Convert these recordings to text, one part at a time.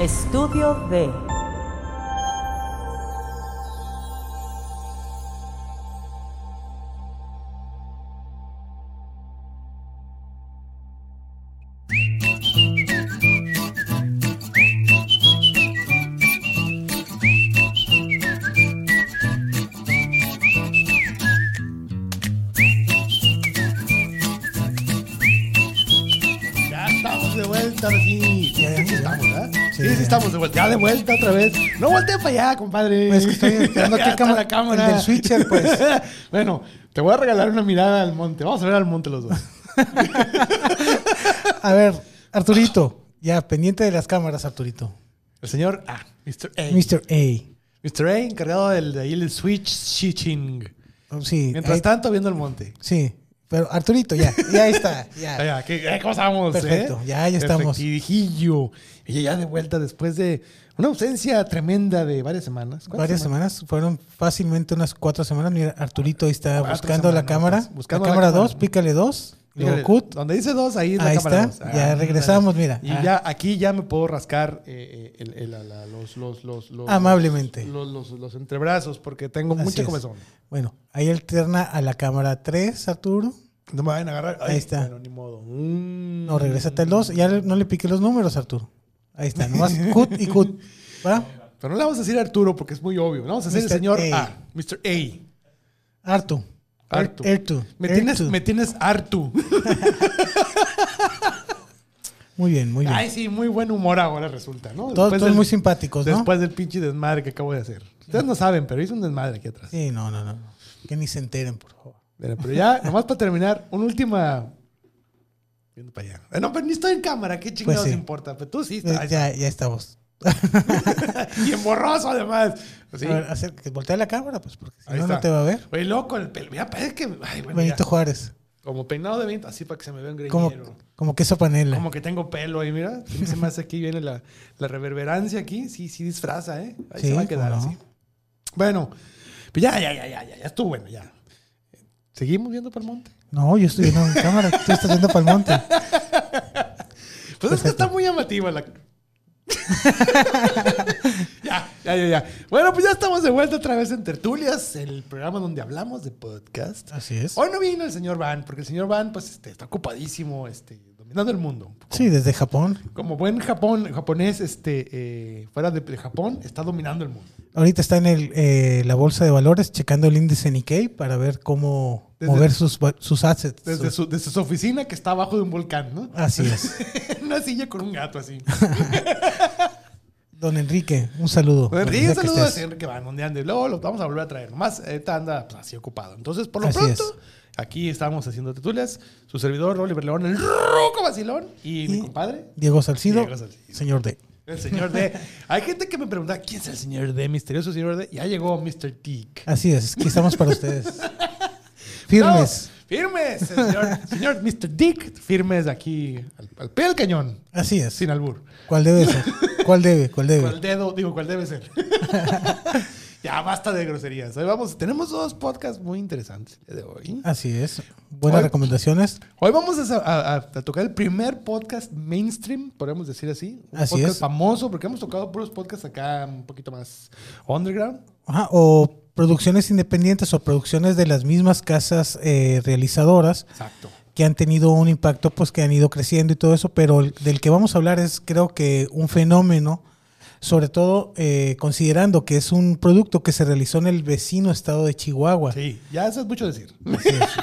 Estudio D. de vuelta. Otra vez. No voltee para allá, compadre. Pues que estoy esperando aquí cama- la cámara. el del switcher, pues. bueno, te voy a regalar una mirada al monte. Vamos a ver al monte los dos. A ver, Arturito, ya, pendiente de las cámaras, Arturito. El señor A, Mr. A. Mr. A. Mr. A, encargado del, de ahí el switch switching. Sí, Mientras ahí- tanto, viendo el monte. sí. Pero Arturito, ya, ya está. Ya, ¿qué- ¿Cómo estamos? Perfecto, eh? ya, ya estamos. Perfectijillo. Y ya de vuelta después de una ausencia tremenda de varias semanas. ¿Cuántas Varias semanas, fueron fácilmente unas cuatro semanas. Mira, Arturito ahí está Cuatro buscando la cámara. buscando la la cámara cámara. 2, pícale 2. Donde dice dos, ahí es la Ahí cámara está. dos. Ya Ah, regresamos, mira. Y Ah. ya aquí ya me puedo rascar eh, eh, el- el- los, los, los, los- Amablemente. Los, los, los entrebrazos porque tengo Así mucha es. comezón. Bueno, ahí alterna a la cámara 3, Arturo. No me vayan a agarrar. Ahí está. Bueno, ni modo. Mm. No, regrésate al 2. Ya no le pique los números, Arturo. Ahí está, nomás cut y cut. ¿Va? Pero no le vamos a decir Arturo porque es muy obvio. Le Vamos a decir el señor A. A. Mr. A. Artu. Artu. Ertu. Me tienes, Ertu. me tienes Artu. Muy bien, muy bien. Ay, sí, muy buen humor ahora resulta, ¿no? todos todos del- muy simpáticos, ¿no? Después del pinche desmadre que acabo de hacer. Ustedes no saben, pero hice un desmadre aquí atrás. Sí, no, no, no. Que ni se enteren, por favor. Mira, pero ya, nomás para terminar, una última. Viendo para allá. Eh, No, pero ni estoy en cámara, qué chingados sí. importa. Pero tú sí Eh, estás. ya, ya estamos. Y en borroso, además. Sí. A ver, hacer, que voltea la cámara, pues, porque si no, no te va a ver. Oye, loco, el pelo. Mira, parece que. Ay, bueno, Benito ya. Juárez. Como peinado de viento, así para que se me vea un Como, greñero. como queso panela. Como que tengo pelo ahí, mira. Se me hace aquí, viene la, la reverberancia aquí. Sí, sí disfraza, ¿eh? Ahí Sí, se va a quedar no. así. Bueno, pues ya, ya, ya, ya, ya, ya estuvo bueno, ya. ¿Seguimos viendo para el monte? No, yo estoy viendo en cámara. Tú estás viendo para el monte. Pues es que está muy llamativa la. ya, ya, ya, ya. Bueno, pues ya estamos de vuelta otra vez en Tertulias, el programa donde hablamos de podcast. Así es. Hoy no vino el señor Van, porque el señor Van, pues, este, está ocupadísimo, este, dominando el mundo. Como, Sí, desde Japón. como buen Japón, japonés, este, eh, fuera de, de Japón, está dominando el mundo. Ahorita está en el, eh, la bolsa de valores checando el índice Nikkei para ver cómo Desde- mover sus, sus assets. Desde sus- su, desde su oficina que está abajo de un volcán, ¿no? Así es. Una silla con un gato así. Don Enrique, un saludo. Sí, sea un saludo a. Enrique Van, donde ande. Luego lo vamos a volver a traer. Nomás ahorita anda pues, así ocupado. Entonces, por lo Así pronto, es. Aquí estamos haciendo tertulias. Su servidor, Oliver León, el roco vacilón. Y, mi compadre, Diego Salcido, Diego Salcido. señor D. el señor D. Hay gente que me pregunta, ¿quién es el señor D? Misterioso señor D. Ya llegó Mr. Tick. Así es, aquí estamos para ustedes. Firmes. No, firmes, señor, señor Mr. Dick. Firmes aquí al, al pie del cañón. Así es. Sin albur. ¿Cuál debe ser? ¿Cuál debe? ¿Cuál debe? ¿Cuál dedo? Digo, ¿cuál debe ser? ya, basta de groserías. Hoy vamos, tenemos dos podcasts muy interesantes de hoy. Así es. Buenas Hoy- recomendaciones. recomendaciones. Hoy vamos a, a- a tocar el primer podcast mainstream, podemos decir así. Un Así podcast es. famoso, porque hemos tocado puros podcasts acá un poquito más underground. Ajá, o producciones independientes o producciones de las mismas casas eh, realizadoras Exacto. que han tenido un impacto, pues que han ido creciendo y todo eso, pero el- del que vamos a hablar es creo que un fenómeno, sobre todo eh, considerando que es un producto que se realizó en el vecino estado de Chihuahua. Sí, ya eso es mucho decir.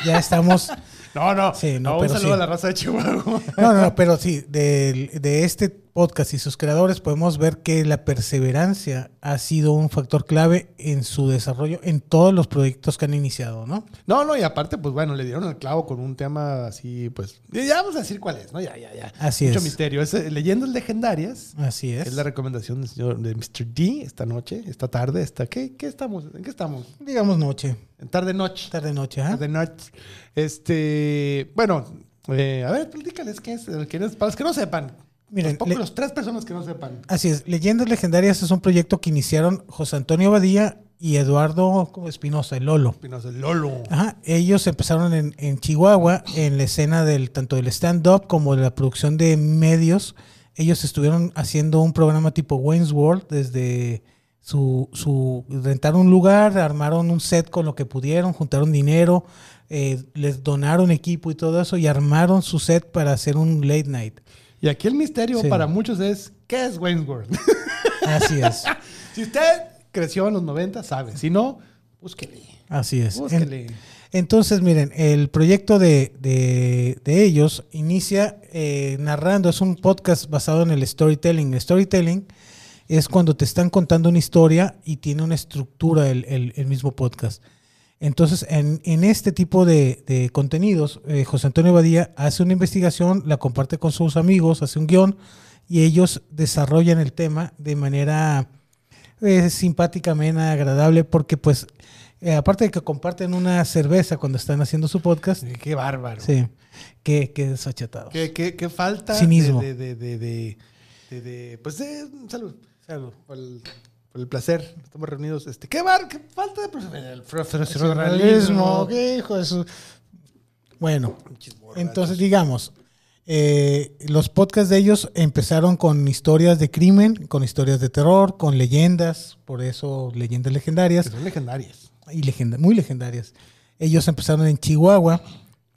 Ya estamos... No, no. Sí, no, un pero saludo sí. a la raza de Chihuahua. No, no, pero sí, del- de, este podcast y sus creadores podemos ver que la perseverancia ha sido un factor clave en su desarrollo en todos los proyectos que han iniciado, ¿no? No, no, y aparte, pues bueno, le dieron el clavo con un tema así, pues. Ya vamos a decir cuál es, ¿no? Ya, ya, ya. Así Mucho es. misterio. Es eh, Leyendas Legendarias. Así es. Es la recomendación del señor de Mr. D esta noche, esta tarde, esta. ¿Qué, qué estamos? ¿En qué estamos? Digamos noche, En tarde noche. tarde noche, ¿ah? Tarde noche. Este, bueno, eh, a ver, platícales qué es, eh, para los que no sepan. Miren, los, los tres personas que no sepan. Así es. Leyendas Legendarias es un proyecto que iniciaron José Antonio Badía y Eduardo. Espinosa, el Lolo. Espinosa, el Lolo. Ajá, ellos empezaron en, en Chihuahua en la escena del tanto del stand-up como de la producción de medios ellos estuvieron haciendo un programa tipo Wayne's World desde su, su rentaron un lugar, armaron un set con lo que pudieron, juntaron dinero, eh, les donaron equipo y todo eso y armaron su set para hacer un late night. Y aquí el misterio Sí. para muchos es, ¿qué es Wayne's World? Así es, si usted creció en los 90, sabe. Si no, búsquele. así es. Búsquele. Entonces, miren, el proyecto de, de- de ellos inicia eh, narrando, es un podcast basado en el storytelling. El storytelling es cuando te están contando una historia y tiene una estructura el, el- el mismo podcast. Entonces, en, en este tipo de, de contenidos, eh, José Antonio Badía hace una investigación, la comparte con sus amigos, hace un guion y ellos desarrollan el tema de manera eh, simpática, amena, agradable, porque pues, eh, aparte de que comparten una cerveza cuando están haciendo su podcast, Qué bárbaro. sí, que, que desachatados. Qué, qué- qué falta Cinismo. de, de, de, de, de- de- pues de salud. Salud. Por el, por el placer. Estamos reunidos. Este, qué bar, qué falta de profesionalismo. Qué hijo de su- Bueno, entonces digamos, eh, los podcasts de ellos empezaron con historias de crimen, con historias de terror, con leyendas, por eso leyendas Que legendarias. son legendarias. y legenda- muy legendarias. Ellos empezaron en Chihuahua.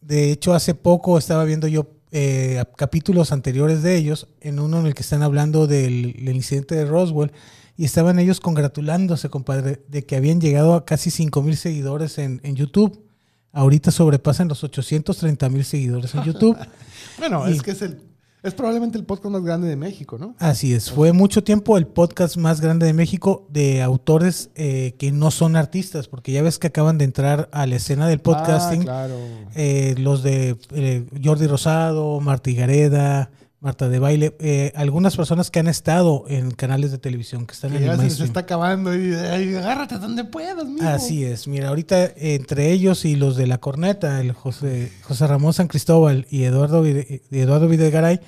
De hecho, hace poco estaba viendo yo eh, capítulos anteriores de ellos, en uno en el que están hablando del, del incidente de Roswell, y estaban ellos congratulándose, compadre, de que habían llegado a casi 5 mil seguidores en, en YouTube. Ahorita sobrepasan los 830 mil seguidores en YouTube. Bueno, Y- es que es el es probablemente el podcast más grande de México, ¿no? Así es, fue mucho tiempo el podcast más grande de México de autores eh, que no son artistas, porque ya ves que acaban de entrar a la escena del podcasting. Ah, claro. eh, los de eh, Jordi Rosado, Marta Gareda, Marta de Baile, eh, algunas personas que han estado en canales de televisión, que están Que en el ya se, se mainstream. está acabando y ay, agárrate donde puedas, mijo. Así es, mira, ahorita eh, entre ellos y los de la corneta, el José, José Ramón San Cristóbal y Eduardo, Vide- Eduardo Videgaray,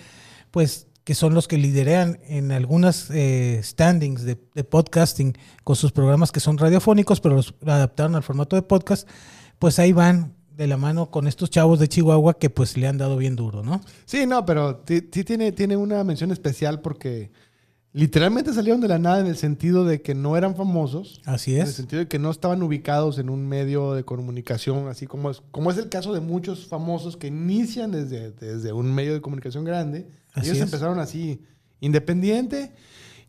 pues que son los que liderean en algunas eh, standings de, de podcasting con sus programas que son radiofónicos, pero los adaptaron al formato de podcast, pues ahí van de la mano con estos chavos de Chihuahua que pues le han dado bien duro, ¿no? Sí, no, pero sí tiene, tiene una mención especial porque literalmente salieron de la nada en el sentido de que no eran famosos. Así En el es. sentido de que no estaban ubicados en un medio de comunicación, así como es, como es el caso de muchos famosos que inician desde, desde un medio de comunicación grande. Así Ellos es. empezaron así, independiente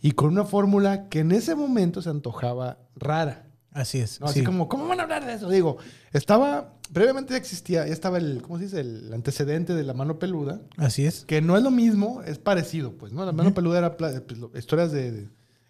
y con una fórmula que en ese momento se antojaba rara. Así es. ¿no? Así sí. como, ¿cómo van a hablar de eso? Digo, estaba, previamente existía, ya estaba el, ¿cómo se dice? El antecedente de la mano peluda, Así es. que no es lo mismo, es parecido, pues, ¿no? La mano peluda era pla- pues, historias de, de-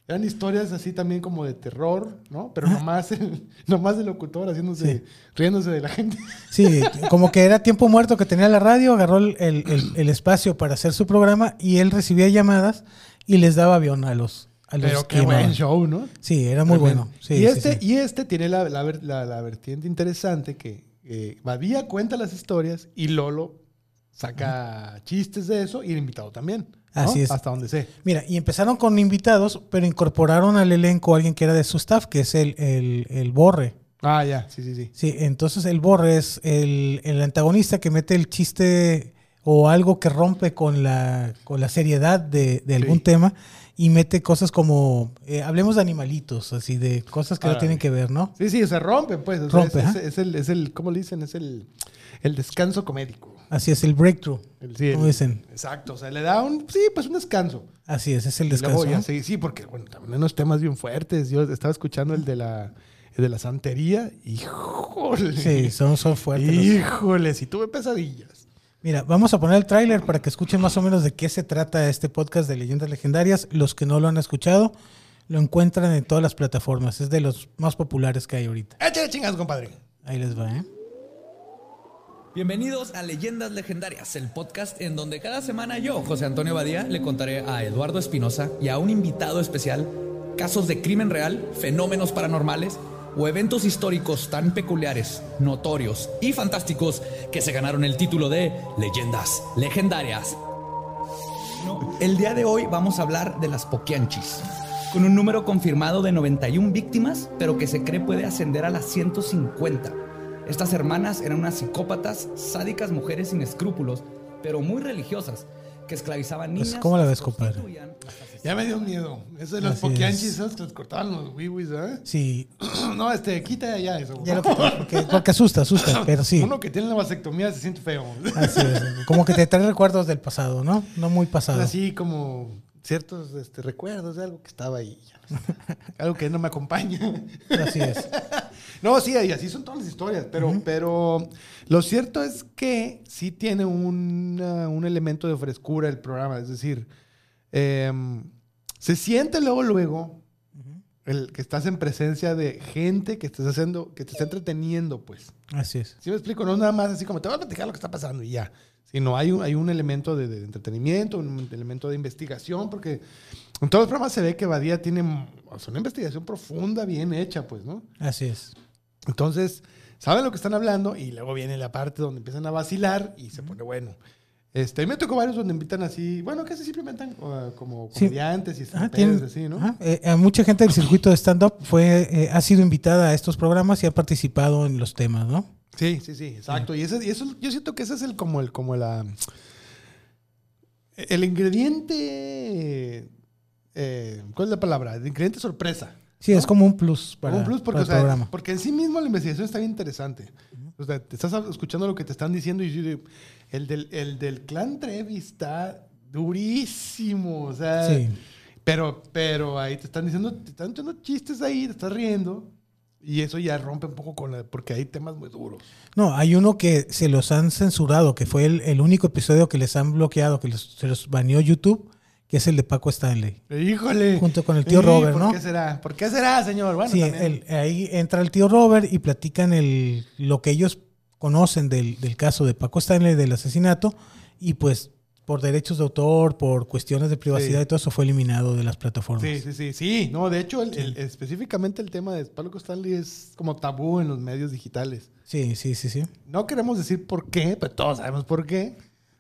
Eran historias así también como de terror, ¿no? Pero nomás el, nomás el locutor haciéndose, Sí. riéndose de la gente. Sí, como que era tiempo muerto que tenía la radio, agarró el, el- el- espacio para hacer su programa y él recibía llamadas y les daba avión a los, Pero qué buen show, ¿no? Sí, era muy bueno. Sí, y, este, sí. y este tiene la, la, la- la vertiente interesante que eh, Badía cuenta las historias y Lolo saca chistes de eso y el invitado también. ¿no? Así es. Hasta donde sé. Mira, y empezaron con invitados, pero incorporaron al elenco a alguien que era de su staff, que es el, el, el Borre. Ah, ya, sí, sí, sí. Sí, entonces el Borre es el, el antagonista que mete el chiste o algo que rompe con la, con la seriedad de, de algún Sí. tema y mete cosas como, eh, hablemos de animalitos, así de cosas que no tienen que ver, ¿no? Sí, sí, se rompe, pues. o sea, Rompe, es, ajá. es- es el, es el, ¿cómo le dicen? Es el, el descanso comédico. Así es, el breakthrough. El- sí, el- ¿Cómo dicen? Exacto, o sea, le da un, sí, pues un descanso. Así es, es el luego descanso. sí, sí, porque, bueno, también unos temas bien fuertes. Yo estaba escuchando el de la, de la santería. Híjole. Sí, son, son fuertes. Híjole, si tuve pesadillas. Mira, vamos a poner el tráiler para que escuchen más o menos de qué se trata este podcast de leyendas legendarias. Los que no lo han escuchado, lo encuentran en todas las plataformas. Es de los más populares que hay ahorita. Échale chingas, compadre. Ahí les va, ¿eh? Bienvenidos a Leyendas Legendarias, el podcast en donde cada semana yo, José Antonio Badía, le contaré a Eduardo Espinosa y a un invitado especial casos de crimen real, fenómenos paranormales o eventos históricos tan peculiares, notorios y fantásticos que se ganaron el título de Leyendas Legendarias. El día de hoy vamos a hablar de las Poquianchis, con un número confirmado de 91 víctimas, pero que se cree puede ascender a las 150. Estas hermanas eran unas psicópatas, sádicas mujeres sin escrúpulos, pero muy religiosas, que esclavizaban niñas. Pues, ¿cómo la ves, compadre? Ya me dio miedo. Eso de los poquianchis, es. esos que les cortaban los wiwis, ¿eh? Sí, No, este, quita ya eso. ya lo quité, porque, porque asusta, asusta, pero sí. Uno que tiene la vasectomía se siente feo. Así es. Como que te trae recuerdos del pasado, ¿no? No muy pasado. Así como ciertos este, recuerdos de algo que estaba ahí. ya no sé. algo que no me acompaña. Así es. No, sí, y así son todas las historias, pero, pero lo cierto es que sí tiene una- un elemento de frescura el programa, es decir, em, se siente luego, luego, el que estás en presencia de gente que estás haciendo, que te está entreteniendo, pues. Así es. ¿Sí me explico? No es nada más así como te voy a platicar lo que está pasando y ya. Sino hay un, hay un elemento de, de entretenimiento, un elemento de investigación, porque en todos los programas se ve que Badía tiene o sea, una investigación profunda, bien hecha, pues, ¿no? Así es. Entonces, saben lo que están hablando y luego viene la parte donde empiezan a vacilar y se pone bueno. Este, me tocó varios donde invitan así, bueno, casi siempre invitan uh, como Sí. comediantes y tienen- así, ¿no? ajá. Eh, a mucha gente del circuito de stand-up fue, eh, ha sido invitada a estos programas y ha participado en los temas, ¿no? Sí, sí, sí, exacto. Y, ese, y eso, yo siento que ese es el como el, como la el ingrediente eh, ¿cuál es la palabra? El ingrediente sorpresa. Sí, es como un plus para, Como un plus porque, para o sea, el programa. porque en sí mismo la investigación está bien interesante. O sea, te estás escuchando lo que te están diciendo y el del, el del clan Trevi está durísimo. O sea, Sí. pero, pero ahí te están diciendo, te están echando chistes ahí, te estás riendo. Y eso ya rompe un poco con la. Porque hay temas muy duros. No, hay uno que se los han censurado, que fue el, el único episodio que les han bloqueado, que los- se los baneó YouTube, que es el de Paco Stanley. Híjole. Junto con el tío Sí, Robert, ¿por ¿no? qué será? ¿Por qué será, señor? Bueno, sí, el- ahí entra el tío Robert y platican el, lo que ellos conocen del, del caso de Paco Stanley, del asesinato, y pues por derechos de autor, por cuestiones de privacidad Sí. y todo eso fue eliminado de las plataformas. Sí, sí, sí, sí. No, de hecho, el- el- específicamente el tema de Pablo Stanley es como tabú en los medios digitales. Sí, sí, sí, sí. No queremos decir por qué, pero todos sabemos por qué.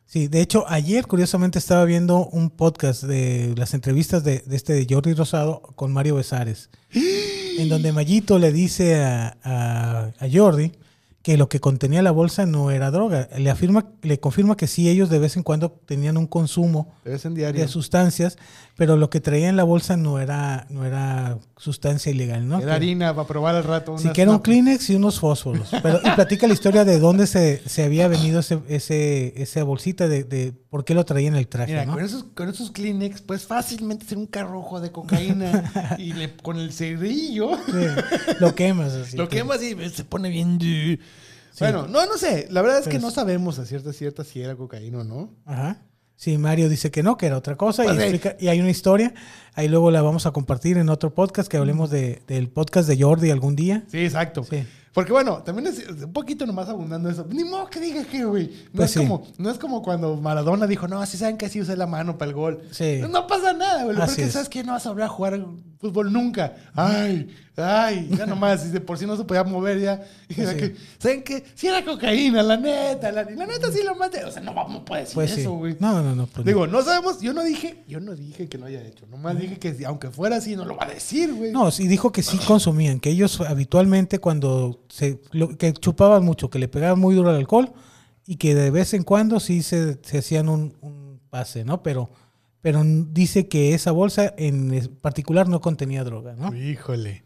Sí, de hecho, ayer curiosamente estaba viendo un podcast de las entrevistas de, de este de Jordi Rosado con Mario Besares, en donde Mayito le dice a, a- a Jordi que lo que contenía la bolsa no era droga. Le afirma, le confirma que sí, ellos de vez en cuando tenían un consumo De diario. sustancias, pero lo que traía en la bolsa no era, no era sustancia ilegal, ¿no? Era Que- harina para probar al rato. Sí, que era un Kleenex y unos fósforos. Pero, y platica la historia de dónde se, se había venido ese, ese, esa bolsita, de, de por qué lo traía en el traje, Mira, ¿no? con, esos, con esos Kleenex, pues fácilmente hacer un carrojo de cocaína y le, con el cerillo Sí, lo quemas así. lo quemas y se pone bien. Bueno, no, no sé. La verdad es que Pero no sabemos a cierta cierta si era cocaína o no. Ajá. Sí, Mario dice que no, que era otra cosa. Pues, y, explica- y hay una historia. Ahí luego la vamos a compartir en otro podcast, que hablemos de, del podcast de Jordi algún día. Sí, exacto. Sí. Porque bueno, también es un poquito nomás abundando eso. Ni modo que diga que, güey. No, Pues es sí. como, no es como cuando Maradona dijo, no, si saben que sí usé la mano para el gol. Sí. No pasa nada, güey. Así Porque es. sabes que no vas a volver a jugar fútbol nunca. Ay, ay, ya nomás. Y de por sí no se podía mover ya. Y Sí. que, ¿Saben qué? Si era cocaína, la neta. La, la neta sí lo maté. O sea, no vamos a decir Pues sí. eso, güey. No, no, no. pues. Digo, no sabemos, yo no dije, yo no dije que lo haya hecho. Nomás dije que aunque fuera así, no lo va a decir, güey. No, sí dijo que sí consumían, que ellos habitualmente cuando se lo- que chupaban mucho, que le pegaban muy duro al alcohol y que de vez en cuando sí se, se hacían un, un pase, ¿no? Pero, pero dice que esa bolsa en particular no contenía droga, ¿no? Híjole.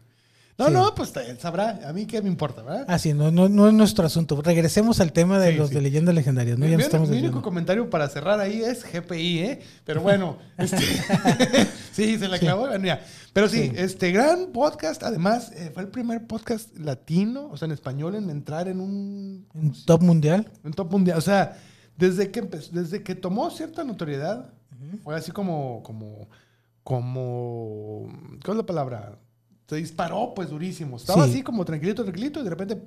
No, Sí. no, pues sabrá. A mí qué me importa, ¿verdad? Ah, sí, no, no, no es nuestro asunto. Regresemos al tema de Sí, los sí. de leyendas legendarias, ¿no? mi, Ya mi- estamos mi único comentario para cerrar ahí es GPI, ¿eh? Pero bueno, este, sí, se la clavó. bueno, ya. Pero sí, este gran podcast, además, eh, fue el primer podcast latino, o sea, en español, en entrar en un, En top mundial. un top mundial. O sea, desde que empezó, desde que tomó cierta notoriedad, fue así como, como, como, ¿cuál es la palabra? Se disparó, pues, durísimo. Estaba Sí. así como tranquilito, tranquilito, y de repente.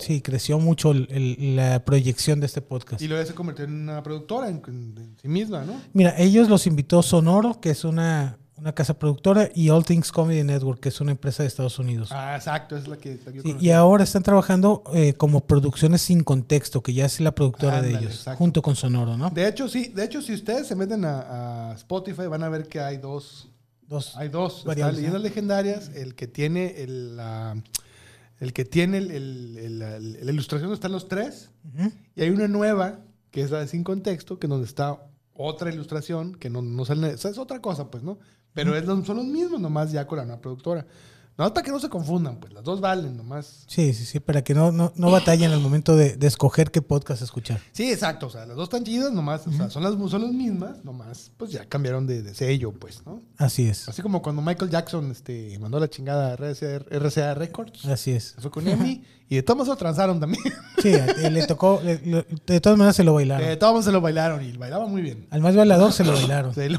Sí, creció mucho el- el- la proyección de este podcast. y luego se convirtió en una productora en, en- en sí misma, ¿no? Mira, ellos los invitó Sonoro, que es una, una casa productora, y All Things Comedy Network, que es una empresa de Estados Unidos. Ah, exacto, es la que, la que Sí, y ahora están trabajando eh, como producciones sin contexto, que ya es la productora de ellos, exacto. junto con Sonoro, ¿no? De hecho, sí, de hecho, si ustedes se meten a, a Spotify, van a ver que hay dos. Dos. Hay dos. Está Variables, Leyendas ¿no? Legendarias, el que tiene el, la, el que tiene el, el- el- la, ilustración están los tres. Y hay una nueva, que es la de sin contexto, que donde está otra ilustración que no, no sale. O sea, es otra cosa, pues, ¿no? Pero es son los mismos, nomás ya con la nueva productora. No, para que no se confundan, pues las dos valen nomás. Sí, sí, sí, para que no, no, no batallen al momento de, de escoger qué podcast escuchar. Sí, exacto. O sea, las dos están chidas, nomás. O sea, son las, son las mismas, nomás. Pues ya cambiaron de, de sello, pues, ¿no? Así es, Así como cuando Michael Jackson este, mandó la chingada a RCA, RCA Records. así es. Fue con EMI. y de todos modos lo transaron también. Sí, le tocó, le- le- de todas maneras se lo De bailaron. todos modos se lo bailaron y bailaba muy bien. Al más bailador se lo bailaron. Se lo-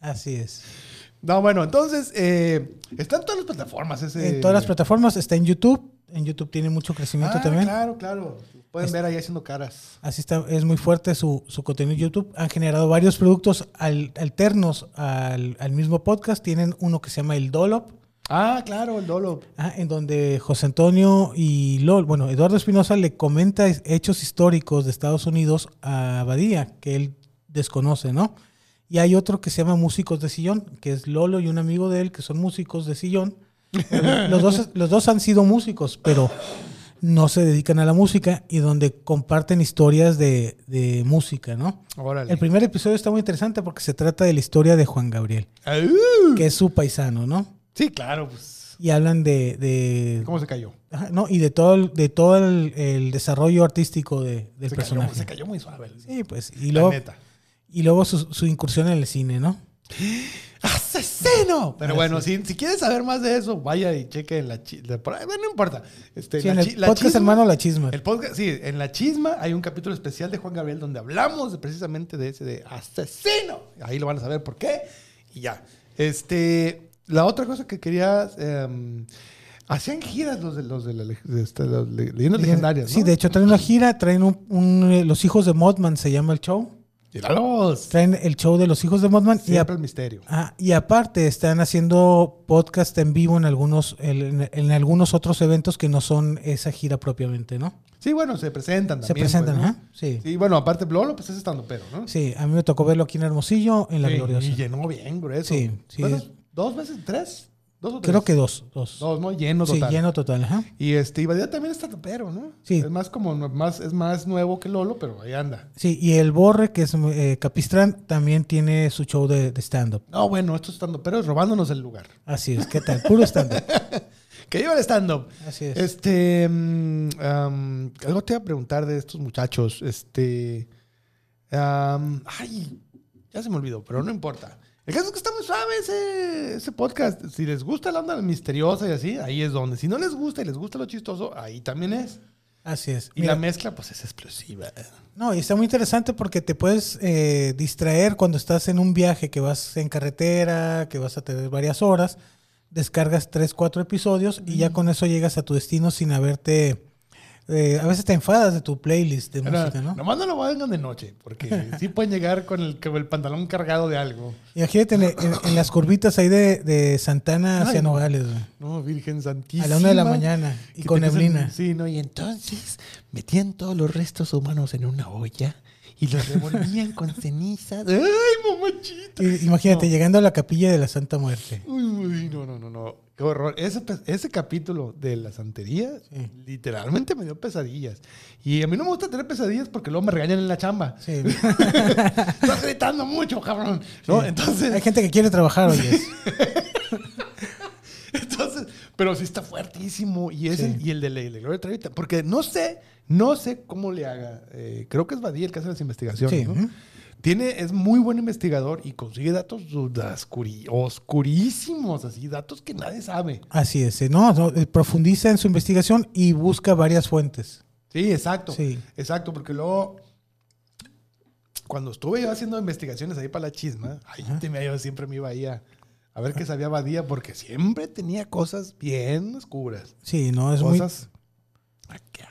Así es. No, bueno, entonces, eh, está en todas las plataformas ese... En todas las plataformas, está en YouTube. En YouTube tiene mucho crecimiento Ah, también. claro, claro. Pueden Es- ver ahí haciendo caras. Así está, es muy fuerte su, su contenido en YouTube. Han generado varios productos al- alternos al, al mismo podcast. Tienen uno que se llama El Dolop, Ah, claro, el Dolo. ah, en donde José Antonio y LOL, bueno, Eduardo Espinosa le comenta hechos históricos de Estados Unidos a Badía, que él desconoce, ¿no? Y hay otro que se llama Músicos de Sillón, que es Lolo y un amigo de él que son músicos de sillón. Los dos, los dos han sido músicos, pero no se dedican a la música y donde comparten historias de, de música, ¿no? Órale. El primer episodio está muy interesante porque se trata de la historia de Juan Gabriel, que es su paisano, ¿no? Sí, claro, pues. Y hablan de... de ¿Cómo se cayó? ajá, no, y de todo el, de todo el, el desarrollo artístico de- del se, personaje. cayó, se cayó muy suave. el- Sí, pues. Y la luego, neta. Y luego su, su incursión en el cine, ¿no? ¡Asesino! Pero Ah, bueno, si, si quieres saber más de eso, vaya y cheque en la... chi- la- por ahí, bueno, no importa. Este, Sí, la en el la podcast chisma- hermano La Chisma. El podcast, sí, en La Chisma hay un capítulo especial de Juan Gabriel donde hablamos de, precisamente de ese de asesino. Ahí lo van a saber por qué. Y ya. Este, la otra cosa que quería... em, hacían giras los de, los de, la de esta- leyendas legendarias, Sí, de hecho traen una gira, traen un, un, eh, Los Hijos de Modman, se llama el show. Míralos. Traen el show de Los Hijos de Modman. Y, Siempre a- el misterio. ah, y aparte están haciendo podcast en vivo en algunos, en, en algunos otros eventos que no son esa gira propiamente, ¿no? Sí, bueno, se presentan Se también. presentan, pues, ¿no? ¿ah? Sí. Sí, bueno, aparte Lolo, pues es estando pero, ¿no? Sí, a mí me tocó verlo aquí en Hermosillo, en La Sí, Gloriosa. Y llenó bien, grueso. Sí, sí. ¿Dos veces? ¿Tres? ¿Dos o tres? Creo que dos, dos. Dos, ¿no? Lleno sí, total. lleno total, ajá. Y este, Ibadía también está pero, ¿no? Sí. Es más como, más, es más nuevo que Lolo, pero ahí anda. Sí, y el Borre, que es eh, Capistrán, también tiene su show de, de stand-up. No, bueno, esto estando pero es robándonos el lugar. Así es, ¿qué tal? Puro stand-up. Que iba el stand-up. Así es. Este, mm, algo te iba a preguntar de estos muchachos. Este, ay, ya se me olvidó, pero no importa. El caso es que está muy suave ese, ese podcast. Si les gusta la onda misteriosa y así, ahí es donde. Si no les gusta y les gusta lo chistoso, ahí también es. Así es. Y Mira, la mezcla, pues es explosiva. no, y está muy interesante porque te puedes eh, distraer cuando estás en un viaje que vas en carretera, que vas a tener varias horas, descargas tres, cuatro episodios y ya con eso llegas a tu destino sin haberte... eh, a veces te enfadas de tu playlist de Pero, música, ¿no? Nomás no lo vengan de noche, porque sí pueden llegar con el, con el pantalón cargado de algo. Imagínate en, en- en las curvitas ahí de, de Santana hacia Ay, no. Nogales, güey. No, Virgen Santísima. a la una de la mañana y con neblina. Sí, no, y entonces metían todos los restos humanos en una olla y los revolvían con ceniza. ¡Ay, mamachita! Y- Imagínate, No. llegando a la capilla de la Santa Muerte. Uy, uy, no, no, no, no. Qué horror. Ese, ese capítulo de la santería Sí. literalmente me dio pesadillas. Y a mí no me gusta tener pesadillas porque luego me regañan en la chamba. Sí. Estás gritando mucho, cabrón. ¿No? Entonces, Hay gente que quiere trabajar, oye. Entonces, pero sí está fuertísimo. Y, es el, y el de la, Gloria Trevi, porque no sé, no sé cómo le haga. Eh, creo que es Badía el que hace las investigaciones, Sí, ¿no? Tiene, es muy buen investigador y consigue datos oscurísimos, así, datos que nadie sabe. Así es. eh, No, no, eh, profundiza en su investigación y busca varias fuentes. Sí, exacto. Sí. Exacto, porque luego, cuando estuve yo haciendo investigaciones ahí para la chisma, ahí te me- yo siempre me iba ahí a, a ver qué sabía Badía, porque siempre tenía cosas bien oscuras. Sí, no, es muy, cosas. acá.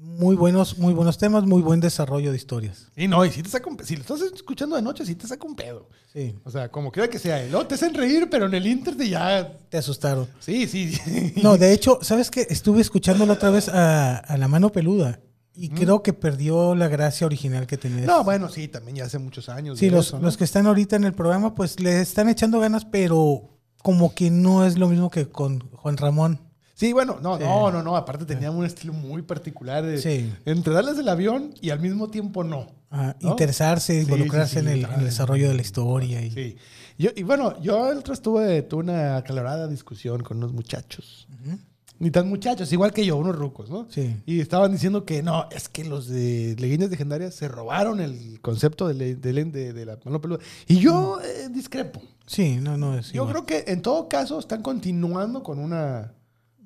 Muy buenos, muy buenos temas, muy buen desarrollo de historias. Y no, y si te saca un si lo estás escuchando de noche, sí te saca un pedo. Sí, O sea, como quiera que sea. Luego te hacen reír, pero en el Inter de ya. te asustaron. Sí, sí. sí. No, de hecho, ¿sabes qué? Estuve escuchándolo otra vez a, a La Mano Peluda y creo que perdió la gracia original que tenía. No, bueno, sí, también ya hace muchos años. Sí, los, eso, ¿no? los que están ahorita en el programa, pues le están echando ganas, pero como que no es lo mismo que con Juan Ramón. Sí, bueno, no, Sí. no, no, no. Aparte tenía un estilo muy particular de Sí. entre darles el avión y al mismo tiempo no. Ah, ¿no? Interesarse, involucrarse en, el, en claro. el desarrollo de la historia. Y, Sí. Yo, y bueno, yo el otro tuve, tuve una acalorada discusión con unos muchachos. Ujú. Ni tan muchachos, igual que yo, unos rucos, ¿no? Sí. Y estaban diciendo que no, es que los de Leyendas Legendarias se robaron el concepto de, le- de, le- de- de la mano peluda. Y yo eh, discrepo. Sí, no, no es Yo igual. creo que en todo caso están continuando con una,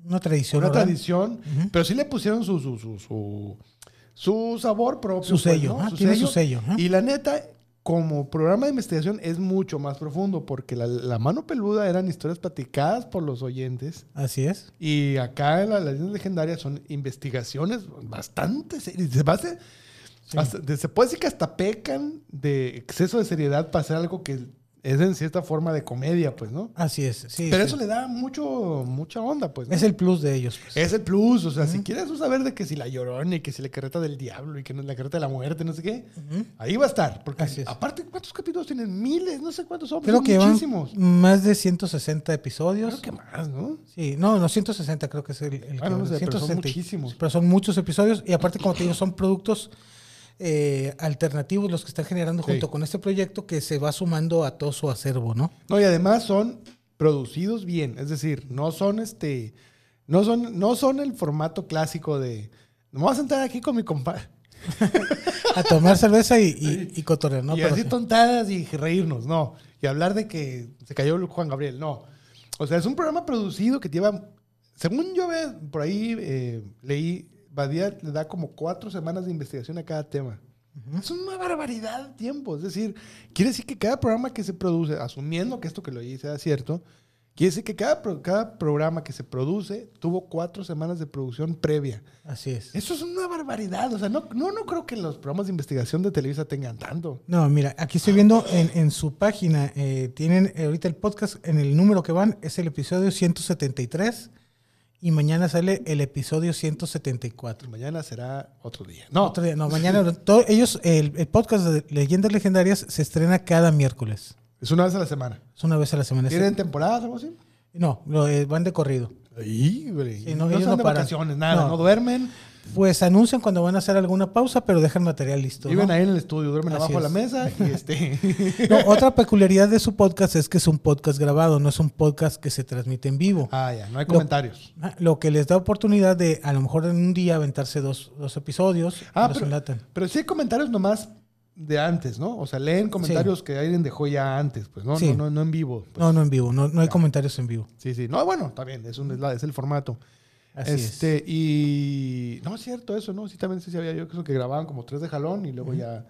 una tradición. una tradición, pero sí le pusieron su, su, su, su, su sabor propio. Su sello, ¿no? ah, tiene su sello. Y la neta, como programa de investigación es mucho más profundo, porque la, la mano peluda eran historias platicadas por los oyentes. Así es. Y acá en las leyendas legendarias son investigaciones bastante serias. Se, base- hasta- se puede decir que hasta pecan de exceso de seriedad para hacer algo que es en cierta forma de comedia, pues, ¿no? Así es. Sí, Pero sí. eso le da mucho, mucha onda, pues. ¿no? es el plus de ellos. pues. Es el plus, o sea, si quieres saber de que si la llorona y que si la carreta del diablo y que no la carreta de la muerte, no sé qué, ahí va a estar. Porque Así es. aparte, ¿cuántos capítulos tienen? Miles, no sé cuántos son. Creo son que van muchísimos. más de 160 episodios. Creo que más, ¿no? Sí, no, no, 160 creo que es el, el Ah, no, no sé, pero son 160. muchísimos. Pero son muchos episodios y aparte, como te digo, son productos eh, alternativos los que están generando Sí. junto con este proyecto que se va sumando a todo su acervo, ¿no? No, y además son producidos bien. Es decir, no son este. No son, no son el formato clásico de. Me voy a sentar aquí con mi compadre. A tomar cerveza y, y, y cotorrear, ¿no? y Pero así sí. tontadas y reírnos, no. Y hablar de que se cayó Juan Gabriel, no. O sea, es un programa producido que lleva. Según yo ve, por ahí eh, leí, Badía le da como cuatro semanas de investigación a cada tema. Es una barbaridad de tiempo. Es decir, quiere decir que cada programa que se produce, asumiendo que esto que lo leí sea cierto, quiere decir que cada, pro- cada programa que se produce tuvo cuatro semanas de producción previa. Así es. Eso es una barbaridad. O sea, no, no, no creo que los programas de investigación de Televisa tengan tanto. No, mira, aquí estoy viendo en, en su página, eh, tienen eh, ahorita el podcast, en el número que van es el episodio 173 y mañana sale el episodio 174. Mañana será otro día. No, Otro día, no, mañana. todo- ellos, el, el podcast de Leyendas Legendarias se estrena cada miércoles. es una vez a la semana. Es una vez a la semana. ¿Tienen temporadas o algo así? No, lo, eh, van de corrido. Ahí, güey. Sí, no, no, ellos no de vacaciones, nada. No. duermen. Pues anuncian cuando van a hacer alguna pausa, pero dejan material listo. Viven ¿no? ahí en el estudio, duermen Así abajo de la es. mesa y este. No, otra peculiaridad de su podcast es que es un podcast grabado, no es un podcast que se transmite en vivo. ah, ya, no hay comentarios. Ah, Lo que les da oportunidad de a lo mejor en un día aventarse dos, dos episodios Ah, pero- enlatan. Pero sí hay comentarios nomás de antes, ¿no? O sea, leen comentarios que alguien dejó ya antes, pues, ¿no? Sí. No, no, no en vivo. pues. No, no en vivo, no, no hay comentarios en vivo. Sí, sí. No, bueno, está bien, es, un, es el formato. Así este, y. No, es cierto, eso, ¿no? Sí, también sí había yo creo que grababan como tres de jalón y luego ya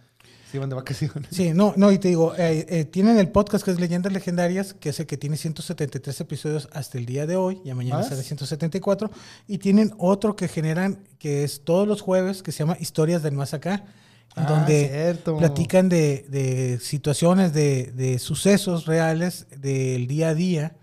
se iban de vacaciones. es. Sí, no, no, y te digo, eh, eh, tienen el podcast que es Leyendas Legendarias, que es el que tiene 173 episodios hasta el día de hoy, ya mañana ¿Más? será 174, y tienen otro que generan, que es todos los jueves, que se llama Historias del Más Acá, en Ah, donde cierto. platican de, de situaciones, de, de sucesos reales del día a día,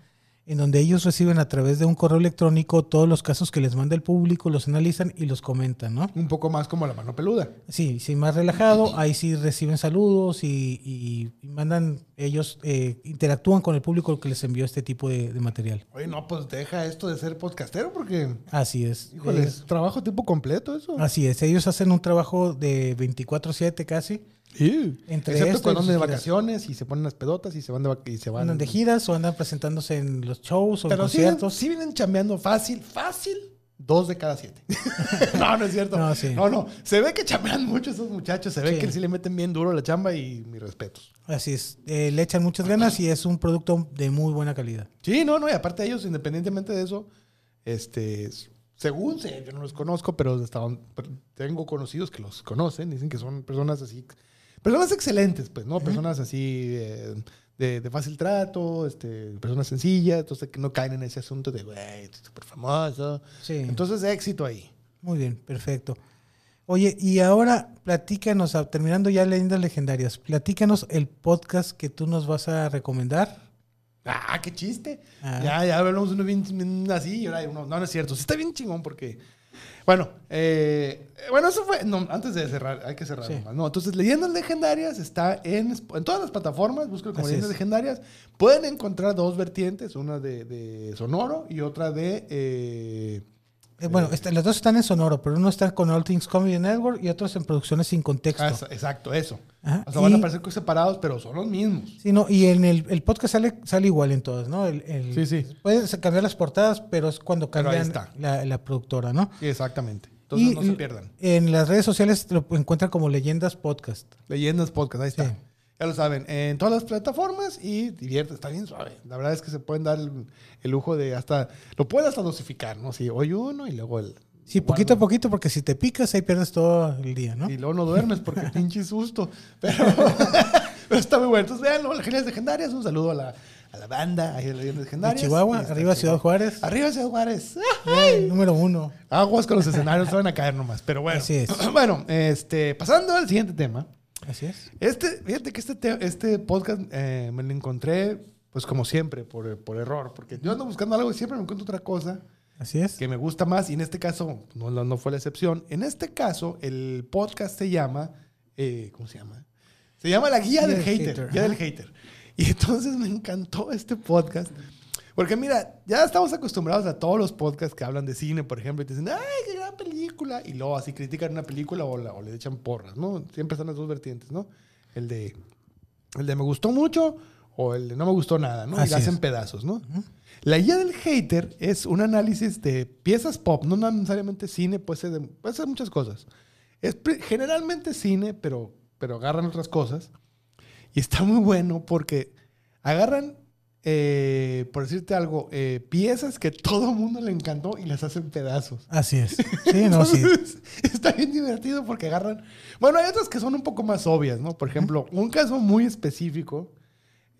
en donde ellos reciben a través de un correo electrónico todos los casos que les manda el público, los analizan y los comentan, ¿no? Un poco más como la mano peluda. Sí, sí, más relajado, ahí sí reciben saludos y, y- y mandan, ellos eh, interactúan con el público que les envió este tipo de, de material. Oye, no, pues deja esto de ser podcastero porque, Así es. híjole, Ellos- es trabajo tiempo completo eso. así es, ellos hacen un trabajo de 24/7 casi. Entre Excepto esto cuando andan de vacaciones y se ponen las pedotas y se van de, y se van. Andan de giras o andan presentándose en los shows o en Pero sí, conciertos. sí vienen chambeando fácil, fácil, dos de cada siete. no, no es cierto. No, sí. no, no. Se ve que chambean mucho esos muchachos. Se ve Sí. que sí le meten bien duro la chamba y mis respetos. Así es, eh, le echan muchas ganas y es un producto de muy buena calidad. Sí, no, no. Y aparte ellos, independientemente de eso, este, según sé, yo no los conozco, pero hasta tengo conocidos que los conocen. Dicen que son personas así, personas excelentes, pues, ¿no? Personas así eh, de, de fácil trato, este, personas sencillas, entonces que no caen en ese asunto de, güey, súper famoso. Sí, Entonces, éxito ahí. muy bien, perfecto. Oye, y ahora platícanos, ah, terminando ya leyendas legendarias, platícanos el podcast que tú nos vas a recomendar. Ah, qué chiste. Ah. Ya, ya hablamos uno bien, bien así y ahora uno. No, no es cierto. Sí está bien chingón porque Bueno, eh, bueno, eso fue. No, antes de cerrar, hay que cerrar Sí. nomás. No, entonces, Leyendas Legendarias está en, en todas las plataformas. Buscan como Así Leyendas es. Legendarias. Pueden encontrar dos vertientes: una de, de Sonoro y otra de. eh, Eh, bueno, está- las dos están en Sonoro, pero uno está con All Things Comedy Network y otros en producciones sin contexto. ah, exacto, eso. Ajá. O sea, van a cosas separados, pero son los mismos. Sí, no, y en el, el podcast sale, sale igual en todas, ¿no? El, el- Sí, sí. Puedes cambiar las portadas, pero es cuando cambian la, la productora, ¿no? Sí, exactamente. Entonces, Y no se pierdan. En las redes sociales lo encuentran como Leyendas Podcast. Leyendas Podcast, ahí está. Sí. Ya lo saben, en todas las plataformas y divierte, está bien suave. La verdad es que se pueden dar el, el lujo de hasta, lo pueden hasta dosificar, ¿no? Si hoy uno y luego el... Sí, poquito a poquito, porque si te picas ahí pierdes todo el día, ¿no? Y luego no duermes porque pinche susto. Pero, pero está muy bueno. Entonces, vean, las Leyendas Legendarias. Un saludo a la, a la banda, ahí De Legendarias. Chihuahua, Y está arriba Ciudad. Juárez. Arriba Ciudad Juárez. Eh, número uno. Aguas con los escenarios, se van a caer nomás. Pero bueno. Así es. Bueno, este, pasando al siguiente tema. Así es. Este, fíjate que este, te- este podcast eh, me lo encontré, pues como siempre, por, por error. Porque yo ando buscando algo y siempre me encuentro otra cosa Así es. que me gusta más. Y en este caso, no, no, fue la excepción. En este caso, el podcast se llama. eh, ¿Cómo se llama? Se llama La Guía Guía del Hater. Hater, Guía del Hater. Y entonces me encantó este podcast. Porque mira, ya estamos acostumbrados a todos los podcasts que hablan de cine, por ejemplo, y te dicen, ¡ay, gran película! Y luego así critican una película o, la- o le echan porras, ¿no? Siempre están las dos vertientes, ¿no? El de, el de me gustó mucho o el de no me gustó nada, ¿no? y Así la hacen es. pedazos, ¿no? La guía del hater es un análisis de piezas pop, no necesariamente cine, puede ser, de- puede ser muchas cosas. Es generalmente cine, pero, pero agarran otras cosas. Y está muy bueno porque agarran, eh, por decirte algo, eh, piezas que todo mundo le encantó y las hacen pedazos. Así es. Sí, no, sí. Entonces, está bien divertido porque agarran. Bueno, hay otras que son un poco más obvias, ¿no? Por ejemplo, un caso muy específico.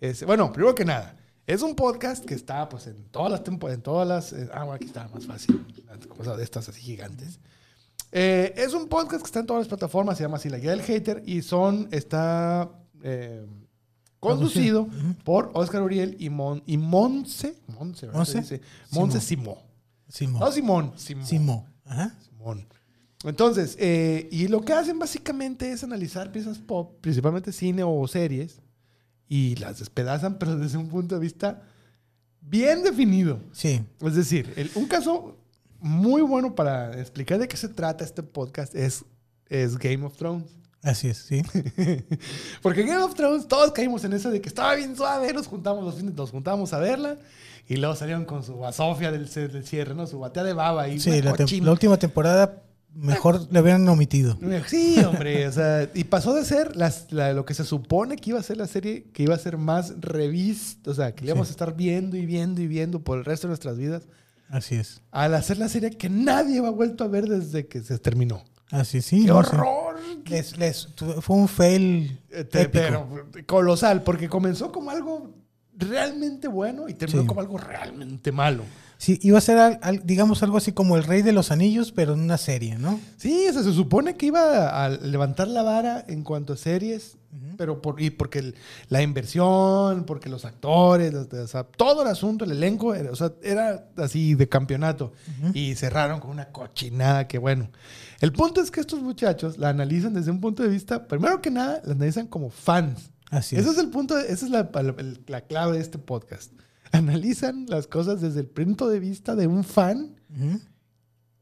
Es, bueno, primero que nada, es un podcast que está pues en todas las temporadas, en todas las. eh, ah, bueno, aquí está más fácil. Las cosas de estas así gigantes. Eh, es un podcast que está en todas las plataformas, se llama así La Guía del Hater y son, está conducido por Oscar Uriel y, Mon, y Monse. Monse, ¿verdad? Monse. Monse Simó. Simón. No, Simón. Simón. Simón. Ajá. Simón. Entonces, eh, y lo que hacen básicamente es analizar piezas pop, principalmente cine o series, y las despedazan, pero desde un punto de vista bien definido. Sí. Es decir, el- un caso muy bueno para explicar de qué se trata este podcast es, es Game of Thrones. Así es, sí. Porque Game of Thrones todos caímos en eso de que estaba bien suave, nos juntamos los fines, nos juntábamos a verla, y luego salieron con su basofia del, del cierre, ¿no? Su batea de baba y Sí, la, última temporada mejor le hubieran omitido. Sí, hombre, o sea, y pasó de ser las- la- lo que se supone que iba a ser la serie, que iba a ser más revista, o sea, que le íbamos a estar viendo y viendo y viendo por el resto de nuestras vidas, Así es. al hacer la serie que nadie ha vuelto a ver desde que se terminó. Así sí. ¡Qué no, sí. horror! Les- fue un fail Eh, épico. pero colosal, porque comenzó como algo realmente bueno y terminó Sí. como algo realmente malo. Sí, iba a ser, al- al- digamos, algo así como el Rey de los Anillos, pero en una serie, ¿no? Sí, o sea, se supone que iba a levantar la vara en cuanto a series, pero por, y porque el- la inversión, porque los actores, los- o sea, todo el asunto, el elenco, era, o sea, era así de campeonato. Y cerraron con una cochinada que bueno. El punto es que estos muchachos la analizan desde un punto de vista, primero que nada, la analizan como fans. Así Ese es. es el punto, de- esa es la, la- la clave de este podcast. Analizan las cosas desde el punto de vista de un fan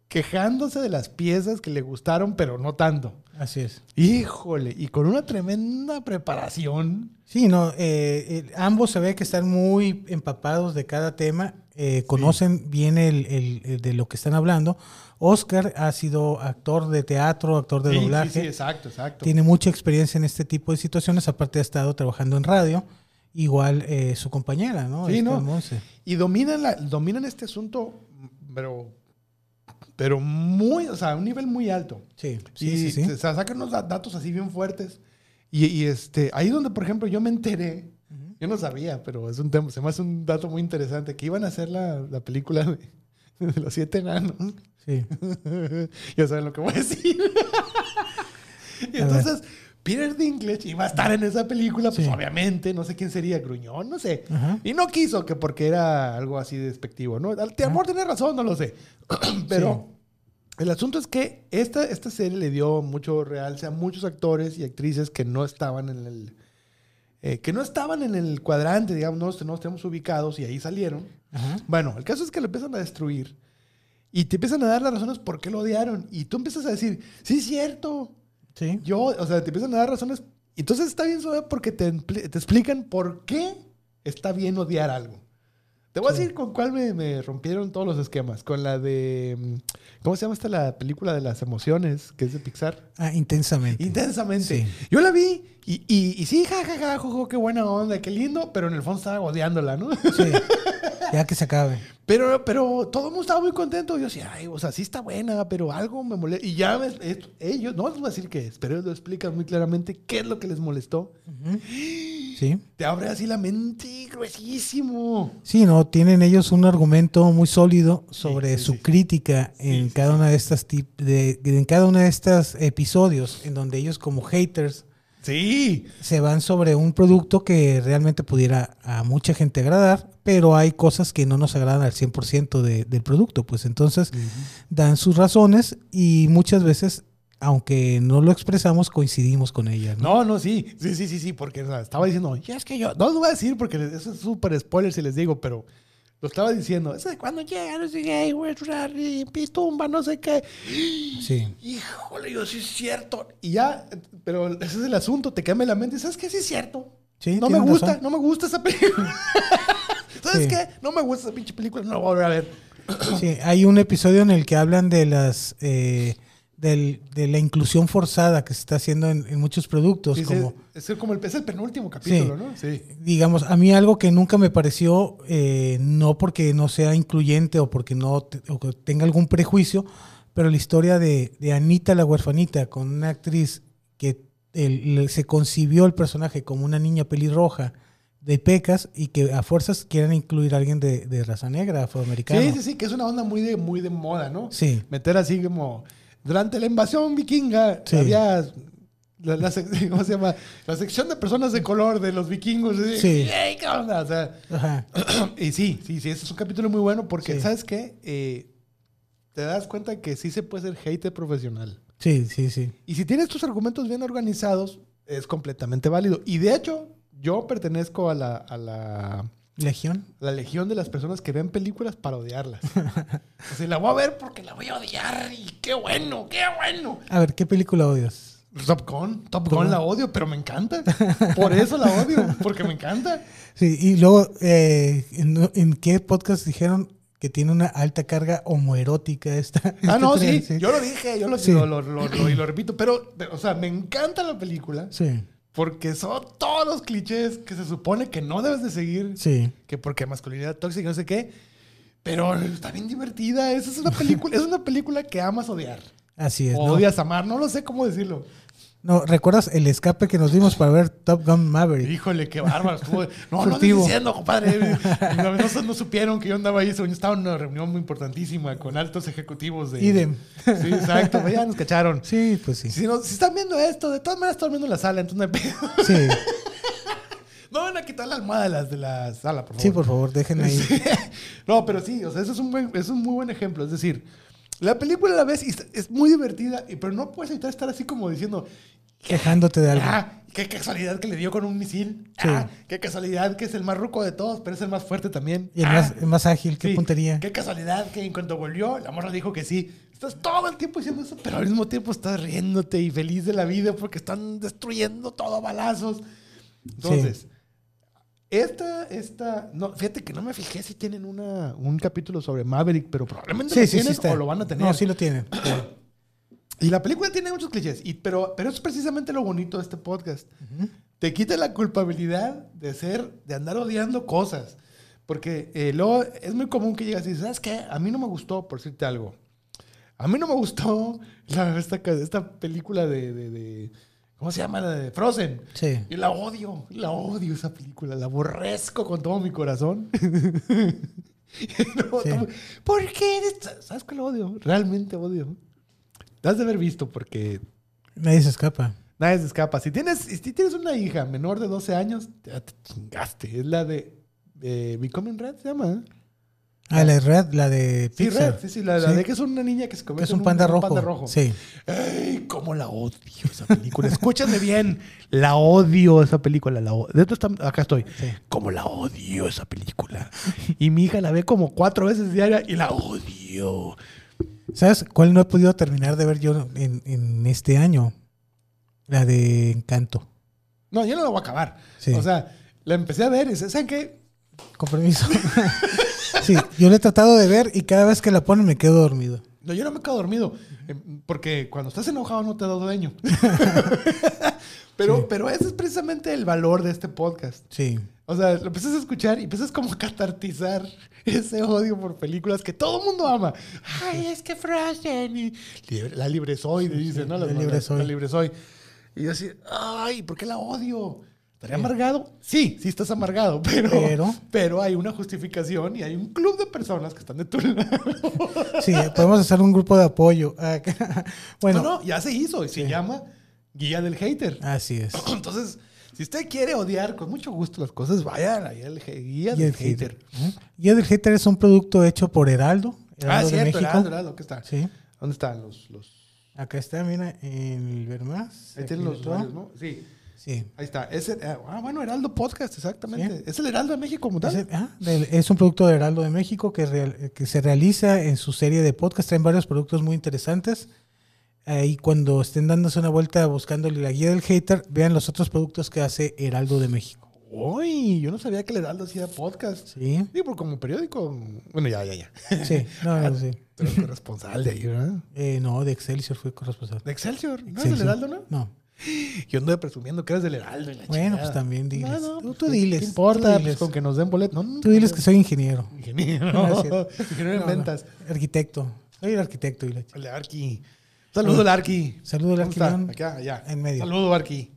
quejándose de las piezas que le gustaron, pero no tanto. Así es. Híjole, y con una tremenda preparación. Sí, no, eh, eh, ambos se ve que están muy empapados de cada tema, eh, conocen bien el, el- el de lo que están hablando. Oscar ha sido actor de teatro, actor de Sí, sí, doblaje, sí, exacto, exacto. tiene mucha experiencia en este tipo de situaciones, aparte ha estado trabajando en radio, igual eh, su compañera, ¿no? Sí, Esta ¿no? Monse. Y dominan, la, dominan este asunto, pero, pero muy, o sea, a un nivel muy alto. Sí, y sí, sí, sí. se- se sacan unos da- datos así bien fuertes. Y, y, este, ahí donde, por ejemplo, yo me enteré, yo no sabía, pero es un tema, se me hace un dato muy interesante, que iban a hacer la, la película de, de los siete enanos. Sí. ya saben lo que voy a decir. y A ver. entonces, Peter Dinklage iba a estar en esa película, pues Sí. obviamente, no sé quién sería, Gruñón, no sé. Ajá. Y no quiso, que porque era algo así despectivo, ¿no? Al- A lo mejor tiene razón, no lo sé. Pero El asunto es que esta, esta serie le dio mucho realce a muchos actores y actrices que no estaban en el. Eh, que no estaban en el cuadrante, digamos, no, no los tenemos ubicados y ahí salieron. Ajá. Bueno, el caso es que lo empiezan a destruir y te empiezan a dar las razones por qué lo odiaron. Y tú empiezas a decir, sí, es cierto. Sí. Yo, o sea, te empiezan a dar razones. Entonces está bien suave porque te, te explican por qué está bien odiar algo. Te voy a decir con cuál me, me rompieron todos los esquemas. Con la de. mm, ¿Cómo se llama esta la película de las emociones? Que es de Pixar. Ah, intensamente. Intensamente. Sí. Yo la vi y, y, y sí, jajaja, jojo, qué buena onda, qué lindo, pero en el fondo estaba odiándola, ¿no? Sí. Ya que se acabe. Pero, pero todo el mundo estaba muy contento. Yo decía, ay, o sea, sí está buena, pero algo me molesta. Y ya esto- ellos, no les voy a decir qué es, pero ellos lo explican muy claramente qué es lo que les molestó. Sí. Te abre así la mente gruesísimo. Sí, no, tienen ellos un argumento muy sólido sobre sí, su sí. crítica en cada una de estas tip- de, en cada una de estos episodios en donde ellos como haters Sí. se van sobre un producto que realmente pudiera a mucha gente agradar, pero hay cosas que no nos agradan al 100% de- del producto, pues entonces dan sus razones y muchas veces, aunque no lo expresamos, coincidimos con ellas. ¿no? No, no, sí. Sí, sí, sí, sí, porque o sea, estaba diciendo, ya es que yo, no lo voy a decir porque eso es súper spoiler si les digo, pero lo estaba diciendo. Es de cuando llega, no sé qué, güey, Rari, pitumba, no sé qué. Sí. Híjole, yo sí es cierto. Y ya, pero ese es el asunto, te cambia la mente. ¿Sabes qué? Sí es cierto. Sí, no me gusta, razón. no me gusta esa película. ¿Sabes Sí. qué? No me gusta esa pinche película, no la voy a volver a ver. Sí, hay un episodio en el que hablan de las eh, del- de la inclusión forzada que se está haciendo en, en muchos productos, Sí, como es, como el, es el penúltimo capítulo, Sí. ¿no? Sí. digamos, a mí algo que nunca me pareció, eh, no porque no sea incluyente o porque no te- o que tenga algún prejuicio, pero la historia de, de Anita la huerfanita con una actriz que el- se concibió el personaje como una niña pelirroja de pecas y que a fuerzas quieran incluir a alguien de, de raza negra, afroamericana. Sí, sí, sí, que es una onda muy de, muy de moda, ¿no? Sí. Meter así como. Durante la invasión vikinga Sí. había. La, ¿Cómo se llama? La sección de personas de color de los vikingos. así, Sí. "Ey, ¿Qué onda? O sea, y sí, sí, sí, ese es un capítulo muy bueno porque, Sí. ¿sabes qué? Eh, te das cuenta que sí se puede ser hater profesional. Sí, sí, sí. Y si tienes tus argumentos bien organizados, es completamente válido. Y de hecho, yo pertenezco a la, a la, Legión. la legión de las personas que ven películas para odiarlas. o sea, la voy a ver porque la voy a odiar y qué bueno, qué bueno. A ver, ¿qué película odias? Top Gun, Top Gun la odio, pero me encanta. Por eso la odio, porque me encanta. Sí, y luego, eh, ¿en, en qué podcast dijeron que tiene una alta carga homoerótica esta? Ah, este no, tren? sí, yo lo dije, yo lo, Sí. lo- lo- y lo repito, pero, pero, o sea, me encanta la película Sí, porque son todos los clichés que se supone que no debes de seguir. sí. que porque masculinidad tóxica, no sé qué. Pero está bien divertida. Esa es una película, es una película que amas odiar. Así es. O ¿no? odias amar, no lo sé cómo decirlo. No, ¿recuerdas el escape que nos dimos para ver Top Gun Maverick? Híjole, qué bárbaro. Estuvo... No, no estoy diciendo, compadre. No, no- no supieron que yo andaba ahí. Estaba en una reunión muy importantísima con altos ejecutivos de. Idem. Sí, exacto. Ya nos cacharon. Sí, pues sí. Si, no- si están viendo esto, de todas maneras están viendo la sala, entonces no hay pedo. Sí, No van a quitar la almohada de, las, de la sala, por favor. sí, por favor, dejen ahí. no, pero sí, o sea, eso es un, buen, es un muy buen ejemplo. Es decir, la película a la vez y es muy divertida, pero no puedes evitar estar así como diciendo, Quejándote de algo. ah, qué casualidad que le dio con un misil. Sí. Ah, qué casualidad que es el más ruco de todos, pero es el más fuerte también. Y el Ah, más, el más ágil, qué sí, puntería. Qué casualidad que en cuanto volvió, la morra dijo que sí. Estás todo el tiempo diciendo eso, pero al mismo tiempo estás riéndote y feliz de la vida porque están destruyendo todo a balazos. Entonces, esta, esta, no, fíjate que no me fijé si tienen una, un capítulo sobre Maverick, pero probablemente Sí, lo sí, sí. tienen está. o lo van a tener. No, sí lo tienen. Y la película tiene muchos clichés, y, pero, pero eso es precisamente lo bonito de este podcast. Te quita la culpabilidad de ser, de andar odiando cosas. Porque eh, luego es muy común que llegas y dices, ¿sabes qué? A mí no me gustó, por decirte algo. A mí no me gustó la- esta, esta película de, de- de- ¿Cómo se llama? La de Frozen. Sí. Y la odio, la odio esa película, la aborrezco con todo mi corazón. No, Sí. no, ¿Por qué? ¿Sabes cuál odio? Realmente odio. La has de haber visto porque Nadie se escapa. nadie se escapa. Si tienes, si tienes una hija menor de 12 años, ya te chingaste. Es la de eh, Becoming Red, se llama. ¿eh? Ah, la de Red, la de Sí, Pixar. Red, sí, sí, la, la Sí. de que es una niña que se convierte es un en panda rojo. panda rojo. Sí. ¡Ay, cómo la odio esa película! Escúchame bien, la odio esa película. La de esto está- acá estoy. Sí. Como la odio esa película. Y mi hija la ve como cuatro veces diaria y la odio. ¿Sabes cuál no he podido terminar de ver yo en, en este año? La de Encanto. No, yo no la voy a acabar. Sí. O sea, la empecé a ver y ¿saben qué? Con permiso. sí, yo la he tratado de ver y cada vez que la ponen me quedo dormido. No, yo no me quedo dormido. eh, Porque cuando estás enojado no te da dueño. pero, Sí. pero ese es precisamente el valor de este podcast. Sí. O sea, lo empiezas a escuchar y empiezas como a catartizar ese odio por películas que todo el mundo ama. Ay, es que Frozen y la libre soy, dice, ¿no? la libre soy. La libre soy. Y yo así, ay, ¿por qué la odio? ¿Estaré amargado? Sí, sí estás amargado, pero, Pero- pero hay una justificación y hay un club de personas que están de tu lado. Sí, podemos hacer un grupo de apoyo. Ah, bueno, no, no, ya se hizo y se llama Guía del Hater. así es. Entonces, si usted quiere odiar con mucho gusto las cosas, vaya a la Guía del, Guía Y del el Hater. Hater es un producto hecho por Heraldo. Ah, Heraldo de cierto, México. Heraldo, Heraldo, ¿qué está? Sí. ¿Dónde están los...? los... Acá está, mira, en el Vermás. Ahí tienen los usuarios, ¿no? Sí, Sí. ahí está. Es el- ah, bueno, Heraldo Podcast, exactamente. Es el Heraldo de México como tal. Es, ah, del- es un producto de Heraldo de México que, real- que se realiza en su serie de podcast. Traen varios productos muy interesantes. Ahí cuando estén dándose una vuelta buscando la guía del hater, vean los otros productos que hace Heraldo de México. Uy, yo no sabía que el Heraldo hacía podcast. Sí, Sí, por como periódico. Bueno, ya, ya, ya. sí, no, no, sí. Tú eres corresponsal de ahí, ¿verdad? Eh, no, de Excelsior fue corresponsal. De Excelsior. ¿No es Excelsior. Heraldo, no? No. Yo ando presumiendo que eres del Heraldo. y la Bueno, chingada. pues también diles. No, no, Tú- pues, tú ¿qué- diles, ¿Qué importa? Pues diles. con que nos den boleto. No, no, Tú diles que soy ingeniero. Ingeniero. No. Ingeniero en ventas. Arquitecto. Soy el arquitecto. Y la El Arqui. Saludo al Arqui. Saludo al. Arqui, Acá, allá. en medio. Saludo, Arqui.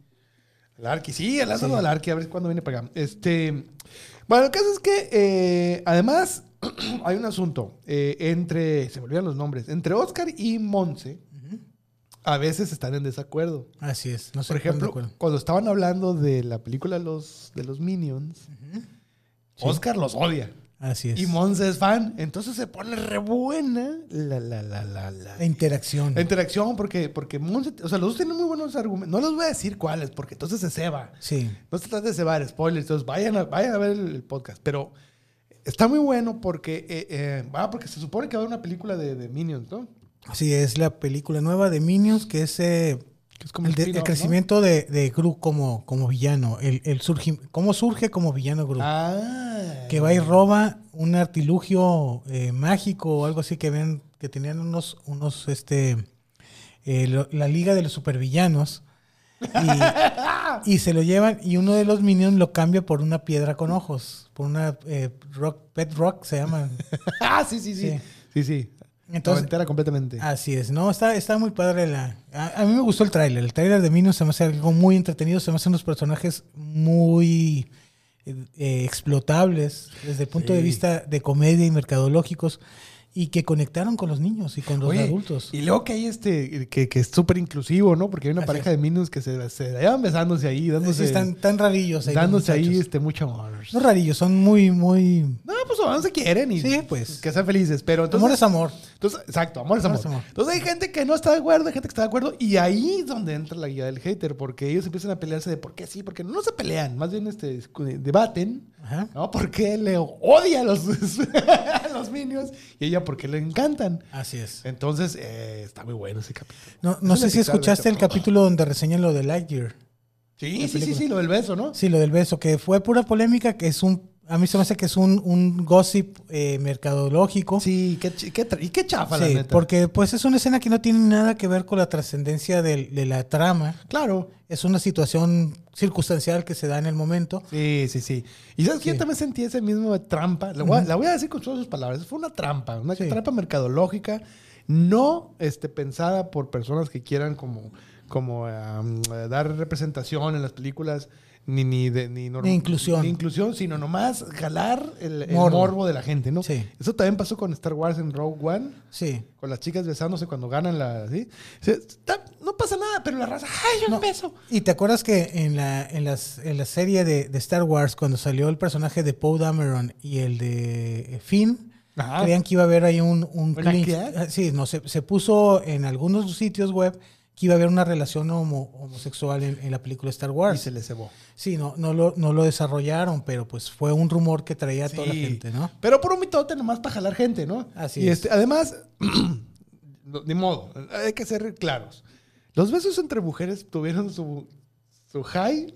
El Arqui, sí, el saludo al Arqui, a ver cuándo viene para acá. Este. Bueno, el caso es que, eh, además, hay un asunto eh, entre. Se me olvidan los nombres. Entre Oscar y Monse, a veces están en desacuerdo. Así es. No sé Por ejemplo, cuando estaban hablando de la película Los, de los Minions. Oscar los odia. Así es. Y Monse es fan. Entonces se pone re buena la, la, la, la, la, interacción. la interacción porque, porque Monse, o sea, los dos tienen muy buenos argumentos. No les voy a decir cuáles, porque entonces se ceba. Sí. No se trata de cebar, spoilers. Entonces vayan a, vayan a ver el, el podcast. Pero está muy bueno porque, eh, eh, ah, porque se supone que va a haber una película de, de Minions, ¿no? Sí, es la película nueva de Minions, que es eh, Que es como el, un de- el spin-off, ¿no? crecimiento de, de Gru como, como villano. El, el surgi- cómo surge como villano Gru. Ah. que va y roba un artilugio eh, mágico o algo así que ven que tenían unos, unos este, eh, lo- la liga de los supervillanos. Y, y se lo llevan y uno de los minions lo cambia por una piedra con ojos, por una eh, rock, pet rock se llama. ah, sí, sí, sí. Sí. Sí, sí. Entonces, Noventera completamente. Así es, no, está, está muy padre la... A, a mí me gustó el tráiler, el tráiler de Minions se me hace algo muy entretenido, se me hacen unos personajes muy eh, eh, explotables desde el punto de vista de comedia y mercadológicos y que conectaron con los niños y con los Oye, adultos. Y luego que hay este, que, que es súper inclusivo, ¿no? Porque hay una Así pareja es. de Minions que se, se llevan besándose ahí, dándose, Sí, están tan rarillos ahí. dándose ahí este, mucho amor. No rarillos, son muy, muy... No, pues no se quieren y Sí, pues. que sean felices. Pero entonces, amor es amor. Entonces, exacto, amor es amor. Amor es amor. Entonces hay gente que no está de acuerdo, hay gente que está de acuerdo, y ahí es donde entra la guía del hater, porque ellos empiezan a pelearse de por qué sí, porque no se pelean, más bien este, debaten, Ajá. ¿no? Porque él le odia a los, los minions y ella porque le encantan. Así es. Entonces, eh, está muy bueno ese capítulo. No, no sé si escuchaste el capítulo donde reseñan lo de Lightyear. Sí, sí, sí, sí, lo del beso, ¿no? Sí, lo del beso, que fue pura polémica, que es un, a mí se me hace que es un, un gossip eh, mercadológico. Sí, qué, qué y qué chafa, la Sí, neta. porque pues es una escena que no tiene nada que ver con la trascendencia de, la trama. Claro. Es una situación circunstancial que se da en el momento. Sí, sí, sí. Y sabes que yo también sentí ese mismo trampa. La voy, a, la voy a decir con todas sus palabras. Fue una trampa, una Sí. trampa mercadológica, no este, pensada por personas que quieran como, como eh, dar representación en las películas, ni, ni, de, ni, norm- Ni inclusión. ni inclusión, sino nomás jalar el, el Morbo. morbo. de la gente, ¿no? Sí. Eso también pasó con Star Wars en Rogue One. Sí. Con las chicas besándose cuando ganan la... no pasa nada, pero la raza... ¡Ay, un No. beso! ¿Y te acuerdas que en la, en las, en la serie de, de Star Wars, cuando salió el personaje de Poe Dameron y el de Finn, Ajá. creían que iba a haber ahí un, un ¿Una clinch. Ah, Sí, no, se, se puso en algunos sitios web que iba a haber una relación homo- homosexual en, en la película Star Y Wars. se le cebó. Sí, no, no, lo, no lo desarrollaron, pero pues fue un rumor que traía a toda la gente, ¿no? Pero por un mitote nomás para jalar gente, ¿no? Así y es. este, además, ni modo, hay que ser claros. Los besos entre mujeres tuvieron su, su high